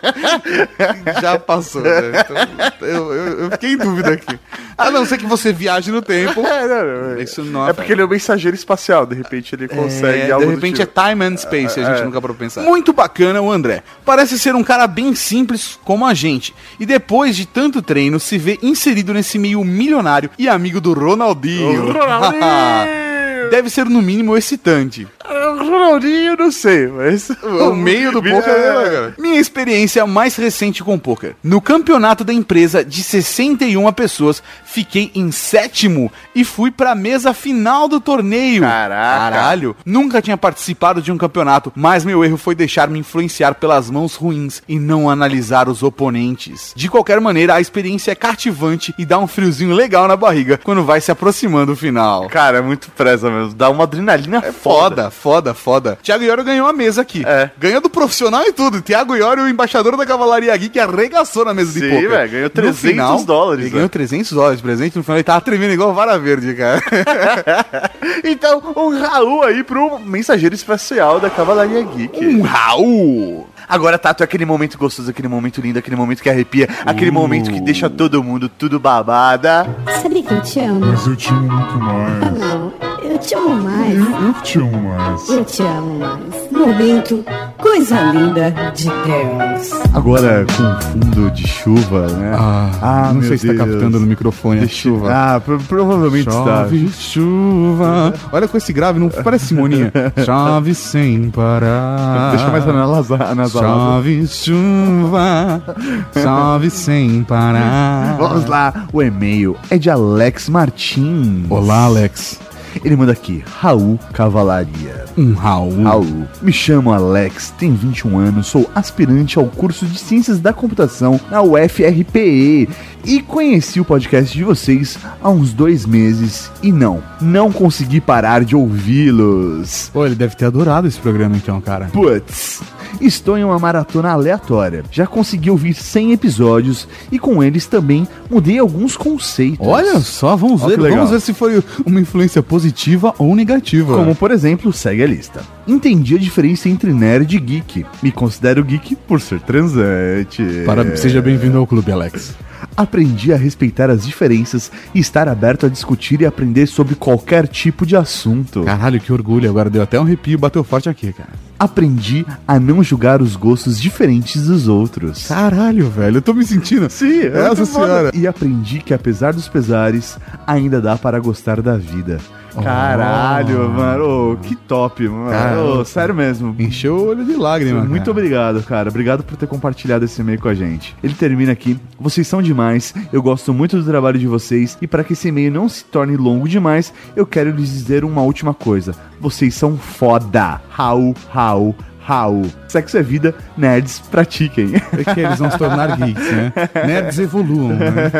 que já passou. Né? Então, eu, eu, eu fiquei em dúvida aqui. A não ser que você viaje no tempo. [LAUGHS] É, não, não. Isso não É porque ele é um mensageiro espacial, de repente ele consegue É, algo de repente tipo. é time and space, a gente É. nunca parou pensar. Muito bacana o André. Parece ser um cara bem simples como a gente. E depois de tanto treino, se vê inserido nesse meio milionário e amigo do Ronaldinho. Ronaldinho! [LAUGHS] Deve ser no mínimo excitante. Ronaldinho, não sei, mas. [LAUGHS] O meio do poker é cara. Minha experiência mais recente com poker. No campeonato da empresa de 61 pessoas, fiquei em sétimo e fui pra mesa final do torneio. Caraca. Caralho. Nunca tinha participado de um campeonato, mas meu erro foi deixar-me influenciar pelas mãos ruins e não analisar os oponentes. De qualquer maneira, a experiência é cativante e dá um friozinho legal na barriga quando vai se aproximando do final. Cara, é muito presa mesmo. Dá uma adrenalina É foda, foda, foda. Thiago Iório ganhou a mesa aqui. É. Ganhou do profissional e tudo. Thiago Iório, o embaixador da Cavalaria Geek, arregaçou na mesa de Sim, poker. velho, ganhou No 300 dólares, Ele velho. ganhou 300 dólares de presente. No final ele tava tremendo igual vara verde, cara. [LAUGHS] Então, um Raul aí pro mensageiro especial da Cavalaria Geek. um Raul. Agora, Tato, é aquele momento gostoso, aquele momento lindo, aquele momento que arrepia, aquele Uh. momento que deixa todo mundo tudo babada. Sabia que eu te amo? Mas eu te amo muito mais. Ah, não. Eu te amo mais. Eu te amo mais. Eu te amo mais. Momento, coisa linda de Deus. Agora com fundo de chuva, né? Ah, não meu sei se tá Deus. captando no microfone a Deixa- chuva. Ah, pro- provavelmente está. Chove, chuva. Olha com esse grave, não parece Simoninha. [LAUGHS] Chove sem parar. Deixa mais analisar. Chove, chuva. Chove sem parar. Vamos lá, o e-mail é de Alex Martins. Olá, Alex. Ele manda aqui, Raul Cavalaria. Um Raul. Raul. Me chamo Alex, tenho 21 anos, sou aspirante ao curso de Ciências da Computação na UFRPE e conheci o podcast de vocês há uns dois meses e não, não consegui parar de ouvi-los. Pô, ele deve ter adorado esse programa então, cara. Putz, estou em uma maratona aleatória. Já consegui ouvir 100 episódios e com eles também mudei alguns conceitos. Olha só, vamos ver, vamos ver se foi uma influência positiva ou negativa. Como, por exemplo, segue a lista. Entendi a diferença entre nerd e geek. Me considero geek por ser transante. Para, seja bem-vindo ao clube, Alex. Aprendi a respeitar as diferenças e estar aberto a discutir e aprender sobre qualquer tipo de assunto. Caralho, que orgulho. Agora deu até um arrepio e bateu forte aqui, cara. Aprendi a não julgar os gostos diferentes dos outros. Caralho, velho, eu tô me sentindo. [LAUGHS] Sim, Essa muito senhora. E aprendi que apesar dos pesares, ainda dá para gostar da vida. Caralho, mano, ô, que top, mano. Ô, sério mesmo. Encheu o olho de lágrima. Muito cara. obrigado, cara. Obrigado por ter compartilhado esse e-mail com a gente. Ele termina aqui. Vocês são demais. Eu gosto muito do trabalho de vocês. E para que esse e-mail não se torne longo demais, eu quero lhes dizer uma última coisa. Vocês são foda. Raul, Raul, Raul. Sexo é vida, nerds pratiquem. É que eles vão se tornar geeks, né? Nerds evoluam, né?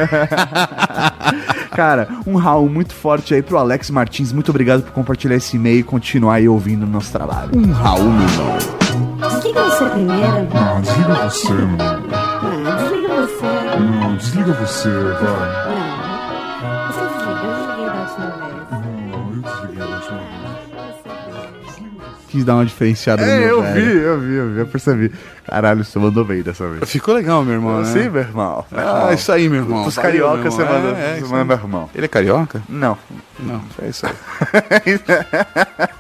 [LAUGHS] Cara, um Raul muito forte aí pro Alex Martins. Muito obrigado por compartilhar esse e-mail e continuar aí ouvindo o nosso trabalho. Um Raul, meu irmão. Desliga você primeiro. Ah, desliga você, mano. Ah, desliga você. Não, desliga você, vai. Quis dar uma diferenciada no É, meu eu velho. vi, eu vi, eu vi, eu percebi. Caralho, você mandou bem dessa vez. Ficou legal, meu irmão. né? Sim, meu irmão. Ah, isso aí, meu irmão. Os Valeu, carioca meu você irmão. manda, É, é, você isso manda meu irmão. Ele é carioca? Não. Não, é isso aí. [LAUGHS]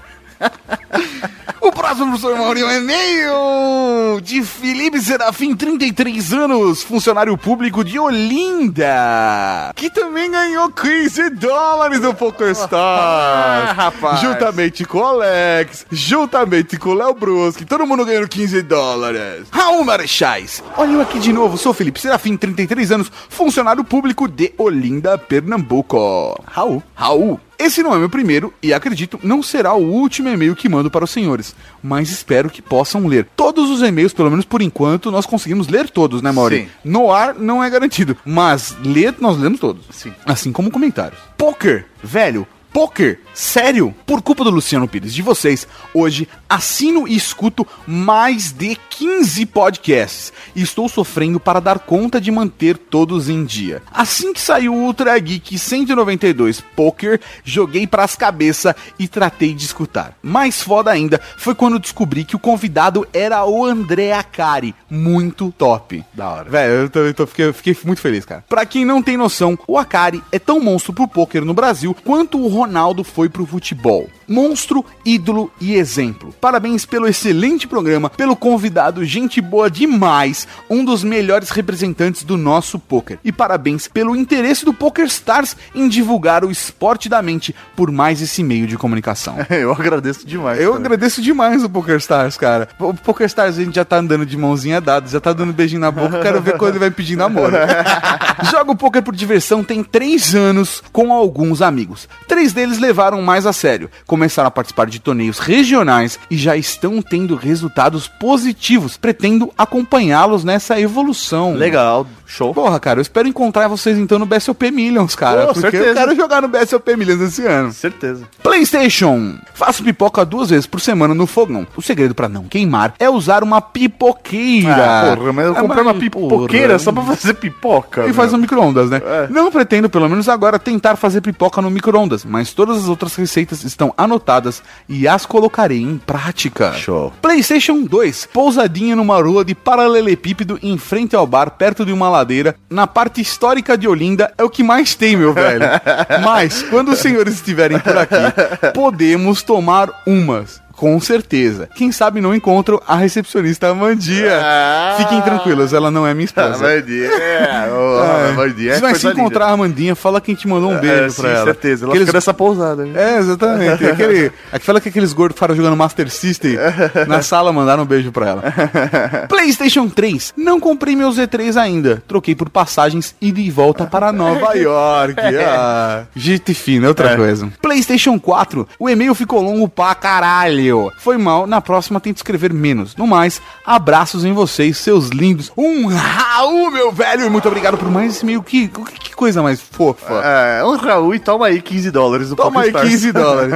Próximo, professor Maurinho, é e-mail de Felipe Serafim, 33 anos, funcionário público de Olinda, que também ganhou 15 dólares do PokerStars. Ah, rapaz. Juntamente com o Alex, juntamente com o Léo Bruschi, todo mundo ganhou 15 dólares. Raul Marechais, olha eu aqui de novo, sou Felipe Serafim, 33 anos, funcionário público de Olinda, Pernambuco. Raul. Raul. Esse não é meu primeiro e acredito não será o último e-mail que mando para os senhores, mas espero que possam ler todos os e-mails, pelo menos por enquanto nós conseguimos ler todos, né, Mauri? Sim. No ar não é garantido, mas ler nós lemos todos. Sim. Assim como comentários. Poker, velho, poker, sério, por culpa do Luciano Pires, de vocês, hoje assino e escuto mais de 15 podcasts e estou sofrendo para dar conta de manter todos em dia. Assim que saiu o Ultra Geek 192 Poker, joguei pras cabeça e tratei de escutar. Mais foda ainda foi quando descobri que o convidado era o André Akari, muito top. Da hora. Velho, eu, tô- eu tô- fiquei, fiquei muito feliz, cara. Pra quem não tem noção, o Akari é tão monstro pro poker no Brasil quanto o Ronaldo foi pro futebol. Monstro, ídolo e exemplo. Parabéns pelo excelente programa, pelo convidado, gente boa demais, um dos melhores representantes do nosso poker. E parabéns pelo interesse do PokerStars em divulgar o esporte da mente por mais esse meio de comunicação. [LAUGHS] Eu agradeço demais. Eu cara. agradeço demais o PokerStars, cara. O PokerStars a gente já tá andando de mãozinha dada, já tá dando beijinho na boca, quero ver quando ele vai pedir namoro. [LAUGHS] Jogo poker por diversão tem três anos com alguns amigos. Três deles levaram mais a sério, começaram a participar de torneios regionais e já estão tendo resultados positivos. Pretendo acompanhá-los nessa evolução. Legal, show. Porra, cara, eu espero encontrar vocês então no BSOP Millions, cara. Pô, porque eu certeza. quero jogar no BSOP Millions esse ano. Certeza. PlayStation. Faço pipoca duas vezes por semana no fogão. O segredo pra não queimar é usar uma pipoqueira. Ah, porra, mas eu É, comprei uma pipoqueira porra. só pra fazer pipoca. E faz no micro-ondas, né? É. Não pretendo, pelo menos agora, tentar fazer pipoca no micro-ondas, mas todas as outras receitas estão anotadas e as colocarei em prática. Show. PlayStation 2, pousadinha numa rua de paralelepípedo em frente ao bar, perto de uma ladeira, na parte histórica de Olinda, é o que mais tem, meu velho. [LAUGHS] mas, quando os senhores estiverem por aqui, podemos tomar umas. Com certeza. Quem sabe não encontro a recepcionista Amandia. Ah. Fiquem tranquilos, ela não é minha esposa. Amandinha, é, ô, [LAUGHS] É. Amandinha é Se vai se coisa linda. encontrar a Amandinha, fala que a gente mandou um É, beijo sim, pra ela. certeza. Ela Aqueles- fica nessa pousada. né? É, exatamente. Aquele, fala que aqueles gordos ficaram jogando Master System na [LAUGHS] sala mandaram um beijo pra ela. [LAUGHS] PlayStation 3. Não comprei meu Z3 ainda. Troquei por passagens e volta para Nova York. Ah, gente fina, é outra É. coisa. PlayStation 4. O e-mail ficou longo pra caralho. Foi mal, na próxima tento escrever menos. No mais, abraços em vocês, seus lindos. Um Raul, meu velho. Muito obrigado por mais esse e-mail. Que, que coisa mais fofa. É, um Raul e toma aí 15 dólares do Toma aí PokerStars. 15 dólares.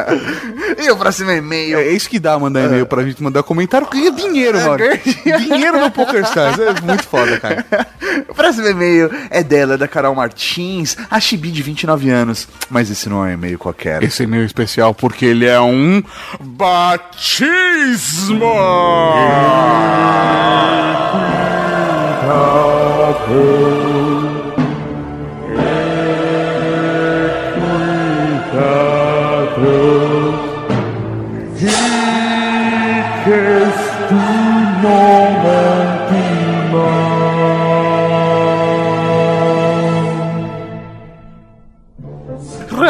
[LAUGHS] e o próximo e-mail? É isso que dá mandar e-mail pra gente mandar comentário. Ganha dinheiro, mano. dinheiro no PokerStars. É muito foda, cara. [LAUGHS] O próximo e-mail é dela, da Carol Martins, a Chibi de 29 anos. Mas esse não é um e-mail qualquer. Esse e-mail é especial porque ele é um batismo.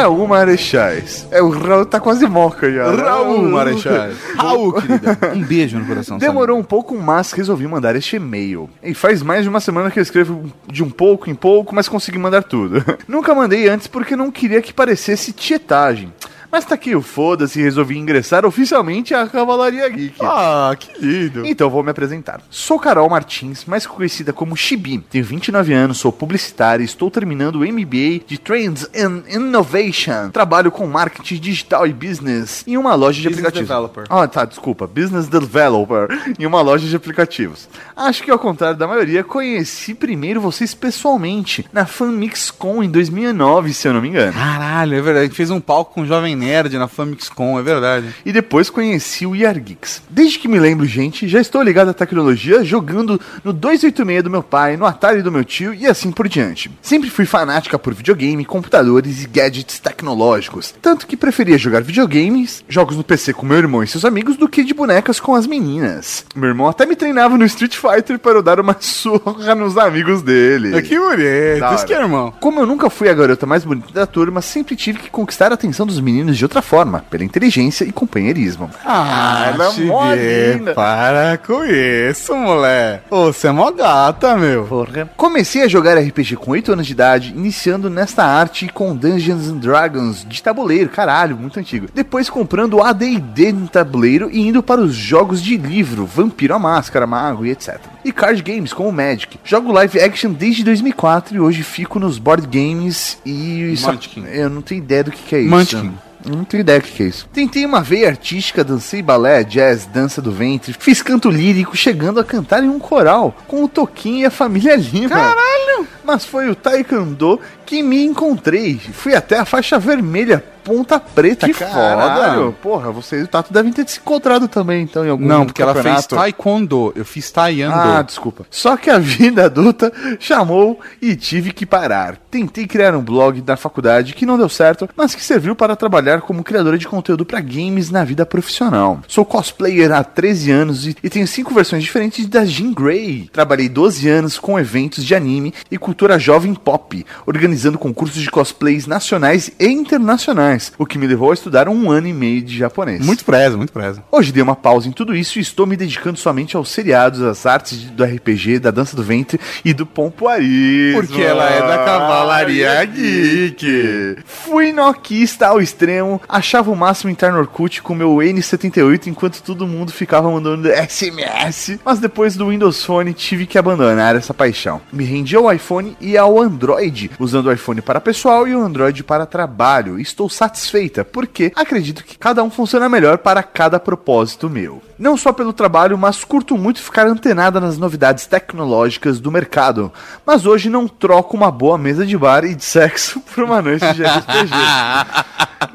Raul Marechais. É, o Raul tá quase moca já. né? Raul Marechais. Raul, querida. Um beijo no coração. Demorou um pouco, mas resolvi mandar este e-mail. E faz mais de uma semana que eu escrevo de um pouco em pouco, mas consegui mandar tudo. [LAUGHS] Nunca mandei antes porque não queria que parecesse tietagem. Mas tá aqui o foda-se resolvi ingressar oficialmente à Cavalaria Geek. Ah, que lindo. Então vou me apresentar. Sou Carol Martins, mais conhecida como Chibi. Tenho 29 anos, sou publicitária e estou terminando o MBA de Trends and Innovation. Trabalho com marketing digital e business em uma loja de Business aplicativos. developer. Ah, tá, desculpa. Business Developer [LAUGHS] em uma loja de aplicativos. Acho que ao contrário da maioria, conheci primeiro vocês pessoalmente na FanMixCon em 2009, se eu não me engano. Caralho, é verdade. A gente fez um palco com o Jovem Nerd na FamixCon, é verdade. E depois conheci o Yar Geeks. Desde que me lembro, gente, já estou ligado à tecnologia, jogando no 286 do meu pai, no Atari do meu tio e assim por diante. Sempre fui fanática por videogame, computadores e gadgets tecnológicos. Tanto que preferia jogar videogames, jogos no PC com meu irmão e seus amigos, do que de bonecas com as meninas. Meu irmão até me treinava no Street Fighter para eu dar uma [LAUGHS] surra nos amigos dele. Que bonito. Isso que é irmão. Como eu nunca fui a garota mais bonita da turma, sempre tive que conquistar a atenção dos meninos de outra forma, pela inteligência e companheirismo. Ah, ela é mó Chibi, linda. Para com isso, moleque. Ô, você é mó gata, meu. Porra. Comecei a jogar RPG com 8 anos de idade, iniciando nesta arte com Dungeons and Dragons de tabuleiro, caralho, muito antigo. Depois comprando AD&D no tabuleiro e indo para os jogos de livro, Vampiro a Máscara, Mago e etc. E card games como Magic. Jogo live action desde 2004 e hoje fico nos board games e... Munchkin. Eu não tenho ideia do que, que é isso. Munchkin. Eu não tenho ideia do que que é isso. Tentei uma veia artística, dancei balé, jazz, dança do ventre, fiz canto lírico, chegando a cantar em um coral com o Toquinho e a família Lima. Caralho! mas foi o Taekwondo que me encontrei. Fui até a faixa vermelha, ponta preta. Que Caralho. foda. Porra, você e o Tato devem ter se encontrado também, então, em algum Não, porque ela fez campeonato. taekwondo, eu fiz taiando. Ah, desculpa. Só que a vida adulta chamou e tive que parar. Tentei criar um blog da faculdade que não deu certo, mas que serviu para trabalhar como criadora de conteúdo para games na vida profissional. Sou cosplayer há 13 anos e, e tenho cinco versões diferentes da Jean Grey. Trabalhei 12 anos com eventos de anime e cultura jovem pop, organizando concursos de cosplays nacionais e internacionais, o que me levou a estudar um ano e meio de japonês. Muito preza, muito preza. Hoje dei uma pausa em tudo isso e estou me dedicando somente aos seriados, às artes do RPG, da dança do ventre e do pompoarismo. Porque ela é da Cavalaria Geek. Fui noquista ao extremo, achava o máximo entrar no Orkut com meu N78 enquanto todo mundo ficava mandando SMS. Mas depois do Windows Phone tive que abandonar essa paixão. Me rendi ao iPhone e ao Android, usando o iPhone para pessoal e o Android para trabalho. Estou satisfeita, porque acredito que cada um funciona melhor para cada propósito meu. Não só pelo trabalho, mas curto muito ficar antenada nas novidades tecnológicas do mercado. Mas hoje não troco uma boa mesa de bar e de sexo por uma noite de RPG.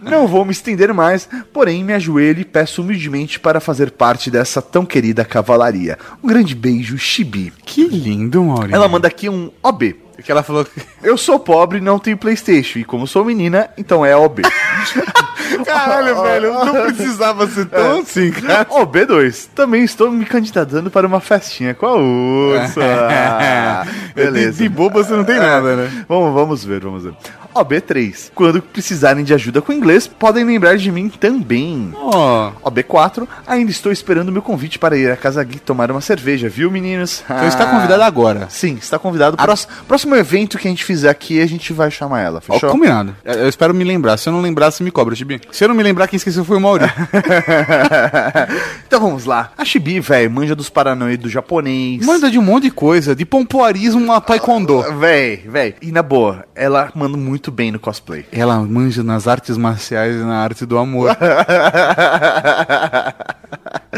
Não vou me estender mais, porém me ajoelho e peço humildemente para fazer parte dessa tão querida cavalaria. Um grande beijo, Chibi. Que lindo, Maurício. Ela manda aqui um OB. Que ela falou que. [LAUGHS] Eu sou pobre e não tenho Playstation. E como sou menina, então é OB. [LAUGHS] Caralho, velho, não precisava ser tão assim, cara. OB2. Também estou me candidatando para uma festinha com a Ursa. Beleza. [LAUGHS] De, de boba você não tem nada, né? Vamos, vamos ver, vamos ver. OB3. Quando precisarem de ajuda com inglês, podem lembrar de mim também. Ó. OB4. Ainda estou esperando meu convite para ir à Casa Gui tomar uma cerveja, viu, meninos? Então está convidado agora. Sim, está convidado. Próximo, próximo evento que a gente fizer aqui, a gente vai chamar ela, fechou? combinado. Eu eu espero me lembrar. Se eu não lembrar, você me cobra, Chibi. Se eu não me lembrar, quem esqueceu foi o Mauri. [LAUGHS] então vamos lá. A Chibi, velho, manja dos paranoia do japonês. Manda de um monte de coisa, de pompoarismo a taekwondo. Véi, véi. E na boa, ela manda muito bem no cosplay. Ela manja nas artes marciais e na arte do amor. [LAUGHS]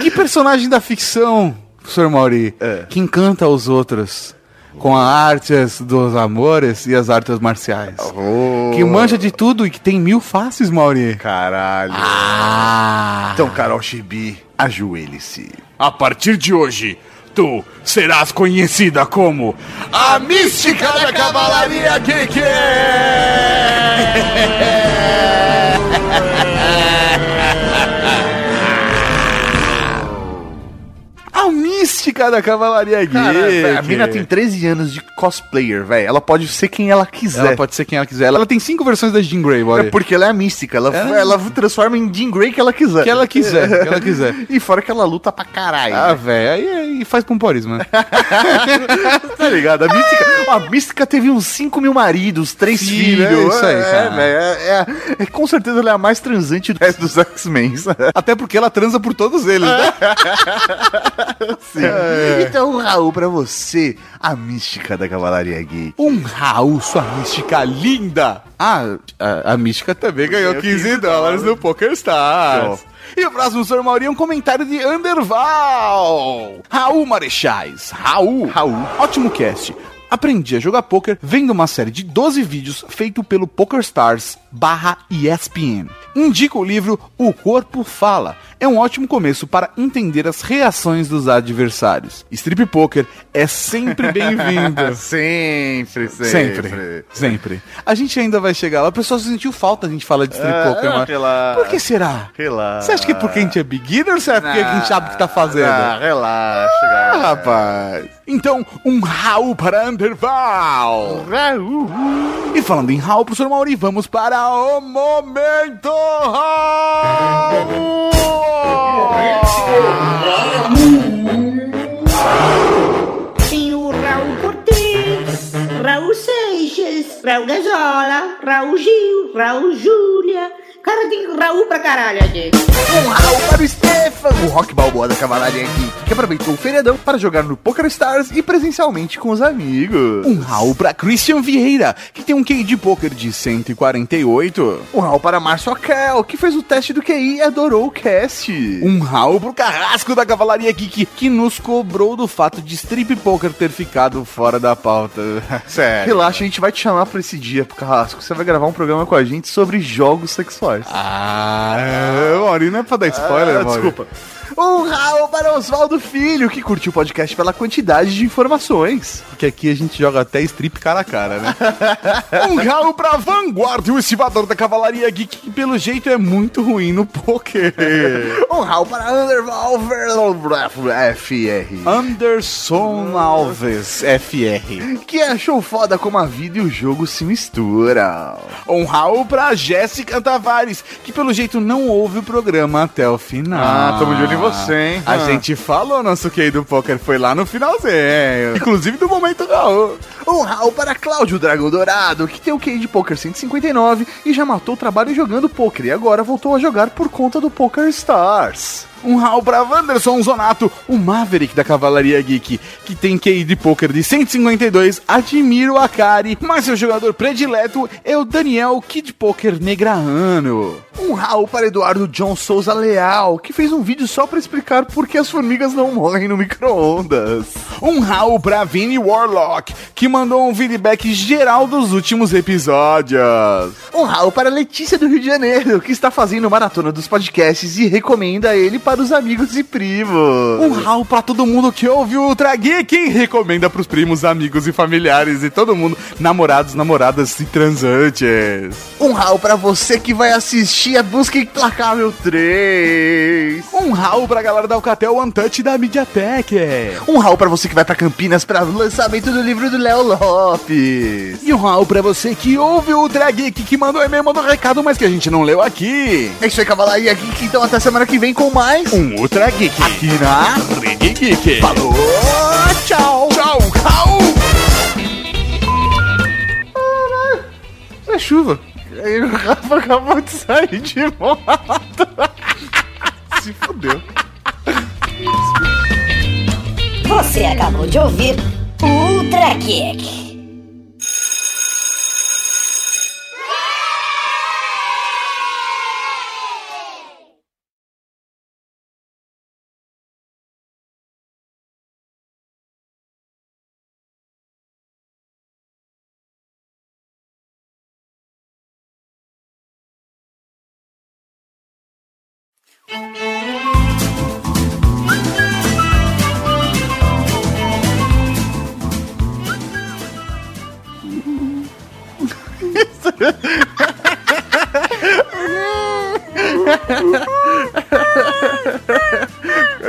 que personagem da ficção, professor Mauri, que encanta os outros com as artes dos amores e as artes marciais? Que manja de tudo e que tem mil faces, Mauri. Caralho. Ah. Então, Carol Chibi, ajoelhe-se. A partir de hoje, tu serás conhecida como a mística da Cavalaria Geek! [LAUGHS] mística da Cavalaria. Cara, véi, a mina tem 13 anos de cosplayer, velho. Ela pode ser quem ela quiser. Ela pode ser quem ela quiser. Ela tem cinco versões da Jean Grey, É Mauri. porque ela é a mística. Ela, É. ela transforma em Jean Grey que ela quiser. Que ela quiser, que ela quiser. [LAUGHS] E fora que ela luta pra caralho. Ah, velho, aí, aí faz pomporismo, né? [LAUGHS] tá ligado? A mística, a mística teve uns 5 mil maridos, três Sim, filhos. é isso aí, é, cara. é, é- é- com certeza ela é a mais transante do resto dos X-Men. Até porque ela transa por todos eles, né? [LAUGHS] Sim. Então, Raul, pra você, a mística da Cavalaria Gay. Um Raul, sua mística linda! Ah, a, a mística também ganhou Ganhou 15 15 dólares no PokerStars. E o próximo, senhor Mauri, é um comentário de Anderval. Raul Marechais. Raul. Raul. Ótimo cast. Aprendi a jogar poker vendo uma série de 12 vídeos feito pelo PokerStars barra ESPN. Indico o livro O Corpo Fala. É um ótimo começo para entender as reações dos adversários. Strip Poker é sempre bem-vindo. [LAUGHS] sempre, Sempre, sempre. A gente ainda vai chegar lá. O pessoal sentiu falta a gente falar de strip Ah, poker, mas... relaxa. Por que será? Relaxa. Você acha que é porque a gente é beginner ou será porque a gente sabe o que tá fazendo? Ah, relaxa, Ah, rapaz. Então, um Raul para Anderval. Raul. E falando em Raul, professor Mauri, vamos para o Momento Tem o Raul Cortez, Raul Seixas, Raul Gazola, Raul Gil, Raul Júlia, Agora tem Raul pra caralho aqui. Um Raul para o Stefan, o Rock Balboa da Cavalaria aqui, que aproveitou o feriadão para jogar no Poker Stars e presencialmente com os amigos. Um Raul pra Christian Vieira, que tem um QI de poker de 148. Um Raul para Márcio Akel, que fez o teste do QI e adorou o cast. Um Raul pro Carrasco da Cavalaria Geek, que nos cobrou do fato de strip poker ter ficado fora da pauta. [LAUGHS] Sério. Relaxa, a gente vai te chamar pra esse dia, pro Carrasco. Você vai gravar um programa com a gente sobre jogos sexuais. Ah, é, Mauri, não é pra dar spoiler, Ah, desculpa. Um Raul para Oswaldo Filho, que curtiu o podcast pela quantidade de informações. Porque aqui a gente joga até strip cara a cara, né? [LAUGHS] um Raul pra Vanguard, o estivador da Cavalaria Geek, que pelo jeito é muito ruim no poker. Um Raul para Undervalver FR. Anderson Alves, FR. Que achou foda como a vida e o jogo se misturam. Um Raul pra Jéssica Tavares, que pelo jeito não ouve o programa até o final. Ah, tamo de olho em você, hein? A Ah. gente falou, nosso QI do poker foi lá no finalzinho. Inclusive do momento Raul. Um Raul para Cláudio Dragão Dourado, que tem o QI de Poker 159 e já matou o trabalho jogando poker e agora voltou a jogar por conta do Poker Stars. Um Raul pra Wanderson Zonato, o Maverick da Cavalaria Geek, que tem QI de poker de 152, admiro a Kari, mas seu jogador predileto é o Daniel Kid Poker Negraano. Um Raul para Eduardo John Souza Leal, que fez um vídeo só para explicar por que as formigas não morrem no micro-ondas. Um Raul pra Vini Warlock, que mandou um feedback geral dos últimos episódios. Um Raul para Letícia do Rio de Janeiro, que está fazendo maratona dos podcasts e recomenda ele para os amigos e primos. Um Raul pra todo mundo que ouve o Ultra Geek e recomenda pros primos, amigos e familiares e todo mundo, namorados, namoradas e transantes. Um Raul para você que vai assistir a Busca Implacável 3. Um Raul pra galera da Alcatel Untouch da Mediatek. Um Raul para você que vai para Campinas para o lançamento do livro do Léo Lopes. E um Raul pra você que ouve o Ultra Geek, que mandou e-mail, mandou recado, mas que a gente não leu aqui. É isso aí, Cavalaria Geek. Então até semana que vem com mais um Ultra Geek. Aqui na Rede Geek. Falou, tchau. Tchau, Raul. É chuva. Aí o Rafa acabou de sair de moto. [LAUGHS] Se fudeu. Você acabou de ouvir o Ultra Kick.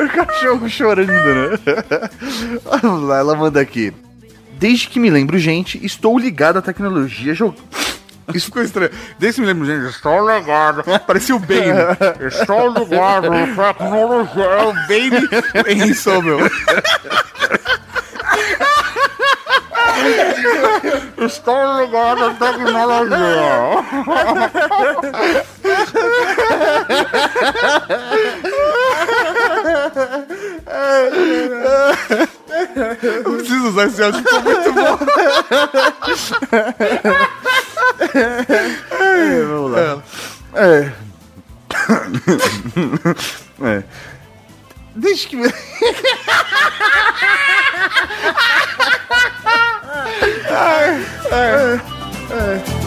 O cachorro chorando, né? Vamos lá, ela manda aqui. Desde que me lembro, gente, estou ligado à tecnologia jog... Isso ficou estranho. Desde que me lembro, gente, estou ligado. Parecia o Bane. estou ligado à tecnologia. É o Bane meu. Estou ligado à tecnologia. Eu preciso usar esse áudio, ficou muito bom. É, vamos lá. É. é. Desde que me... Ai, ai, ai.